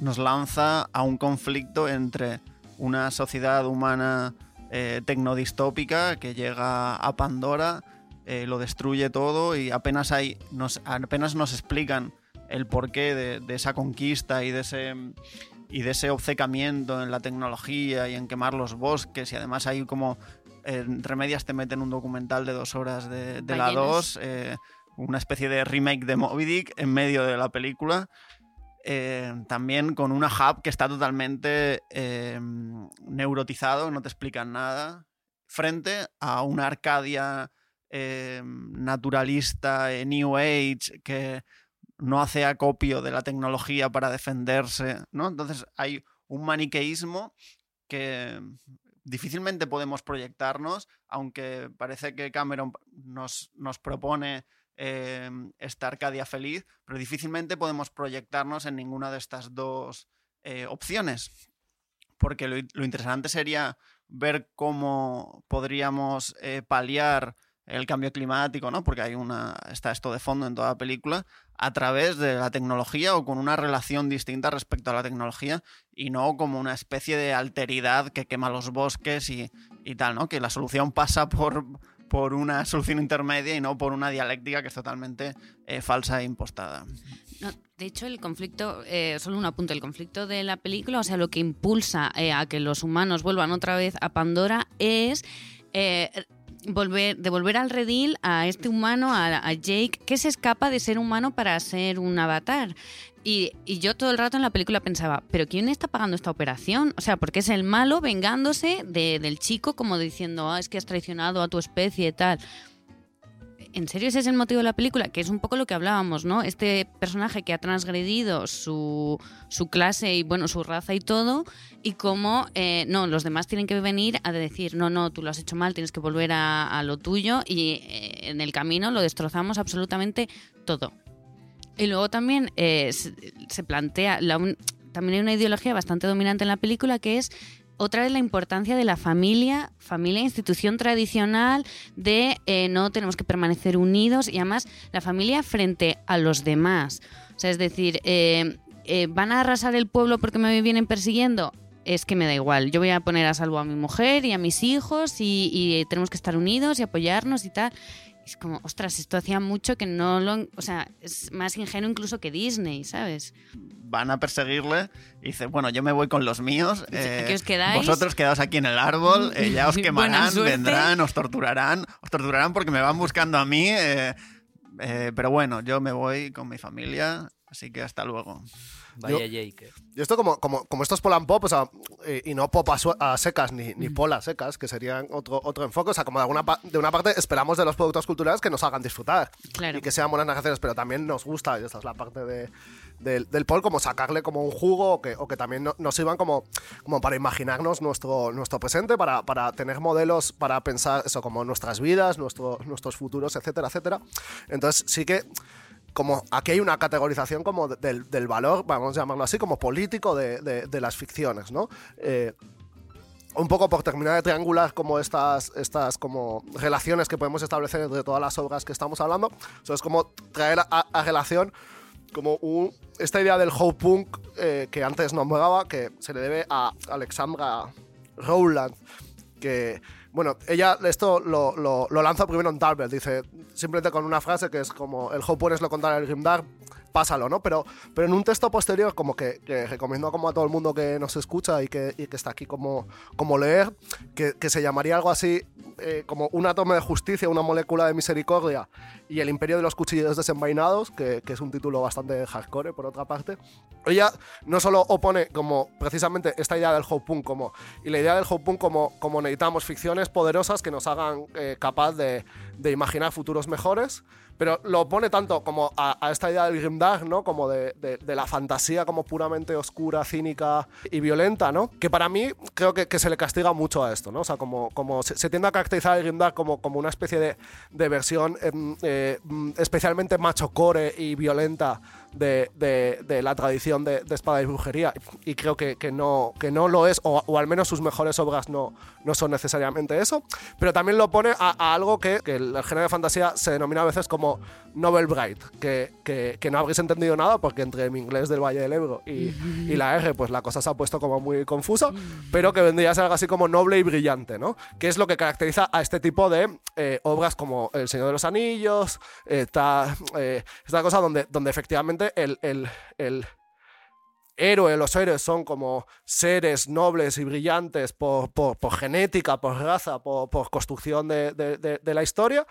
nos lanza a un conflicto entre una sociedad humana eh, tecnodistópica que llega a Pandora, eh, lo destruye todo y apenas, hay, nos, apenas nos explican el porqué de, de esa conquista y de ese y de ese obcecamiento en la tecnología y en quemar los bosques y además hay como entre medias te meten un documental de dos horas de, de la Ballenas. 2, eh, una especie de remake de Moby Dick en medio de la película. Eh, también con una hub que está totalmente eh, neurotizado, no te explican nada, frente a una Arcadia eh, naturalista, New Age, que no hace acopio de la tecnología para defenderse, ¿no? Entonces hay un maniqueísmo que difícilmente podemos proyectarnos, aunque parece que Cameron nos, nos propone eh, esta Arcadia feliz, pero difícilmente podemos proyectarnos en ninguna de estas dos eh, opciones. Porque lo, interesante sería ver cómo podríamos eh, paliar el cambio climático, ¿no? Porque hay una. está esto de fondo en toda la película, a través de la tecnología o con una relación distinta respecto a la tecnología y no como una especie de alteridad que quema los bosques y, y tal, ¿no? Que la solución pasa por, por una solución intermedia y no por una dialéctica que es totalmente eh, falsa e impostada. No, de hecho, el conflicto, eh, solo un apunte, el conflicto de la película, o sea, lo que impulsa eh, a que los humanos vuelvan otra vez a Pandora es volver, devolver al redil a este humano, a, a, Jake, que se escapa de ser humano para ser un avatar. Y, y, yo todo el rato en la película pensaba, ¿pero quién está pagando esta operación? O sea, porque es el malo vengándose de, del chico como diciendo, ah, es que has traicionado a tu especie y tal. ¿En serio ese es el motivo de la película? Que es un poco lo que hablábamos, ¿no? Este personaje que ha transgredido su, su clase y, bueno, su raza y todo, y cómo, eh, no, los demás tienen que venir a decir, no, no, tú lo has hecho mal, tienes que volver a, lo tuyo, y eh, en el camino lo destrozamos absolutamente todo. Y luego también eh, se, plantea, la, también hay una ideología bastante dominante en la película que es otra vez la importancia de la familia, familia, institución tradicional, de eh, no tenemos que permanecer unidos y además la familia frente a los demás. O sea, es decir, eh, eh, ¿van a arrasar el pueblo porque me vienen persiguiendo? Es que me da igual, yo voy a poner a salvo a mi mujer y a mis hijos y, y tenemos que estar unidos y apoyarnos y tal. Es como, ostras, esto hacía mucho que no lo... O sea, es más ingenuo incluso que Disney, ¿sabes? Van a perseguirle y dice, bueno, yo me voy con los míos. Eh, ¿Qué os quedáis? Vosotros quedaos aquí en el árbol, eh, ya os quemarán, vendrán, os torturarán. Os torturarán porque me van buscando a mí. Eh, Eh, pero bueno, yo me voy con mi familia, así que hasta luego. Vaya Yo- Jake. Y esto como, como, como esto es Polan Pop, o sea, eh, y no pop a, a secas ni, ni pola a secas, que serían otro, otro enfoque, o sea, como de, alguna de una parte esperamos de los productos culturales que nos hagan disfrutar Claro. y que sean buenas narraciones, pero también nos gusta, y esta es la parte de, del, del pol, como sacarle como un jugo o que, o que también no- nos sirvan como, como para imaginarnos nuestro, nuestro presente, para, para tener modelos, para pensar eso, como nuestras vidas, nuestro- nuestros futuros, etcétera, etcétera. Entonces sí que como aquí hay una categorización como de- del, del valor, vamos a llamarlo así, como político de, de- las ficciones, ¿no? Eh, un poco por terminar de triangular como estas, estas como relaciones que podemos establecer entre todas las obras que estamos hablando. Es como traer a, relación como un- esta idea del Hope Punk eh, que antes nombraba, que se le debe a Alexandra Rowland, que, bueno, ella esto lo, lo, lo lanza primero en Tumblr, dice simplemente con una frase que es como el Hope es lo contrario al Grimdark, pásalo, ¿no? Pero, pero en un texto posterior, como que, que recomiendo como a todo el mundo que nos escucha y que, y que está aquí como, como leer, que, que se llamaría algo así eh, como un átomo de justicia, una molécula de misericordia y el imperio de los cuchillos desenvainados, que, que es un título bastante hardcore, por otra parte. Ella no solo opone como precisamente esta idea del Hope Punk como, y la idea del Hope Punk como, como necesitamos ficciones poderosas que nos hagan eh, capaz de, de imaginar futuros mejores, pero lo opone tanto como a, esta idea del grimdark, ¿no? Como de, de- la fantasía como puramente oscura, cínica y violenta, ¿no? Que para mí creo que, se le castiga mucho a esto, ¿no? O sea, como, como se, se tiende a caracterizar el grimdark como, como una especie de, de versión em, eh, mm, especialmente machocore y violenta de, de- la tradición de, de espada y brujería. Y creo que, que no, que no lo es, o, o al menos sus mejores obras no, no son necesariamente eso. Pero también lo pone a, a algo que, que el género de fantasía se denomina a veces como novel bright, que, que, no habréis entendido nada porque entre mi inglés del Valle del Ebro y, y la R, pues la cosa se ha puesto como muy confusa, pero que vendría a ser algo así como noble y brillante, ¿no? Que es lo que caracteriza a este tipo de eh, obras como El Señor de los Anillos, esta, eh, esta cosa donde, donde efectivamente el, el, el héroe, los héroes son como seres nobles y brillantes por, por- por genética, por raza, por, por construcción de- de la historia.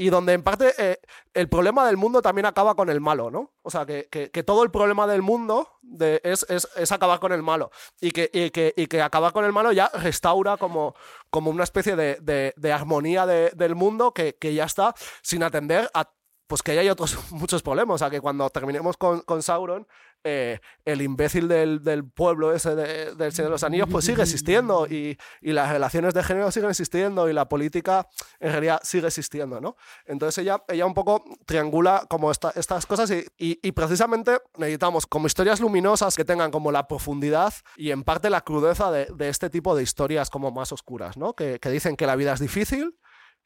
Y donde en parte eh, el problema del mundo también acaba con el malo, ¿no? O sea, que, que- que todo el problema del mundo de- es, es- es acabar con el malo. Y que, y que, y que acabar con el malo ya restaura como, como una especie de, de- de armonía de- del mundo que ya está sin atender a pues que ahí hay otros muchos problemas. O sea, que cuando terminemos con, con Sauron, eh, el imbécil del, del pueblo ese de- del Señor de los Anillos, pues sigue existiendo. Y, y las relaciones de género siguen existiendo. Y la política, en realidad, sigue existiendo, ¿no? Entonces ella, ella un poco triangula como esta- estas cosas. Y, y- y precisamente necesitamos como historias luminosas que tengan como la profundidad y en parte la crudeza de, de este tipo de historias como más oscuras, ¿no? Que, que dicen que la vida es difícil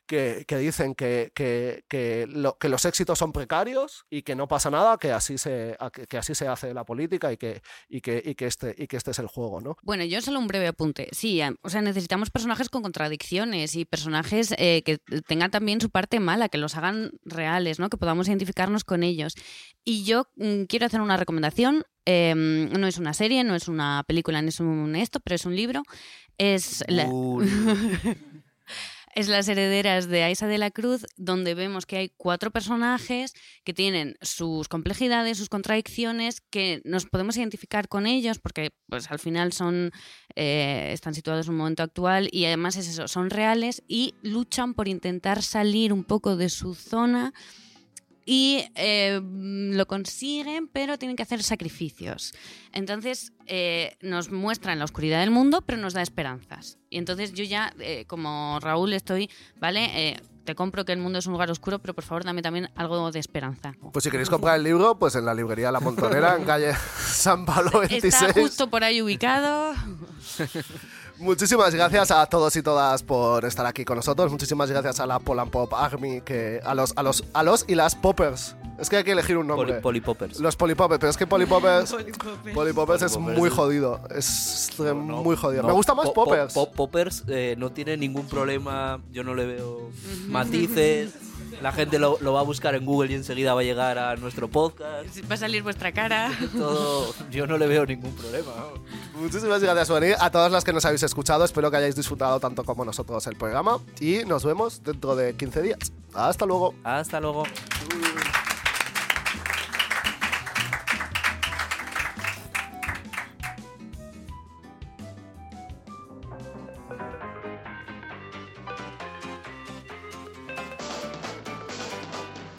que, que dicen que, que, que lo- que los éxitos son precarios y que no pasa nada, que así se, que, así se hace la política y que, y que, y que, este, y que este es el juego, ¿no? Bueno, yo solo un breve apunte. Sí, o sea, necesitamos personajes con contradicciones y personajes eh, que tengan también su parte mala, que los hagan reales, ¿no? Que podamos identificarnos con ellos. Y yo mm, quiero hacer una recomendación. eh, no es una serie, no es una película, no es un esto, pero es un libro. Es la- es Las herederas de Aisa de la Cruz, donde vemos que hay cuatro personajes que tienen sus complejidades, sus contradicciones, que nos podemos identificar con ellos porque pues al final son eh, están situados en un momento actual y además es eso, son reales y luchan por intentar salir un poco de su zona y eh, lo consiguen, pero tienen que hacer sacrificios. Entonces eh, nos muestran la oscuridad del mundo, pero nos da esperanzas. Y entonces yo ya, eh, como Raúl, estoy, ¿vale? Eh, te compro que el mundo es un lugar oscuro, pero por favor dame también algo de esperanza. Pues si queréis comprar el libro, pues en la librería La Montonera, en calle San Pablo 26. Está justo por ahí ubicado. Muchísimas gracias a todos y todas por estar aquí con nosotros. Muchísimas gracias a la Poland Pop Army, que a los, a los, a los y las poppers. Es que hay que elegir un nombre. Poli- Polipoppers. Los polipoppers, pero es que polipoppers, polipoppers es Polipoppers muy es- jodido. Es No, no, muy jodido. no, Me gusta más po- po- poppers. po- poppers eh, no tiene ningún problema. Yo no le veo matices. La gente lo, lo va a buscar en Google y enseguida va a llegar a nuestro podcast. Va a salir vuestra cara. Todo, yo no le veo ningún problema. Muchísimas gracias por venir. A todas las que nos habéis escuchado, espero que hayáis disfrutado tanto como nosotros el programa. Y nos vemos dentro de 15 días. Hasta luego. Hasta luego.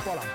Polan Pop.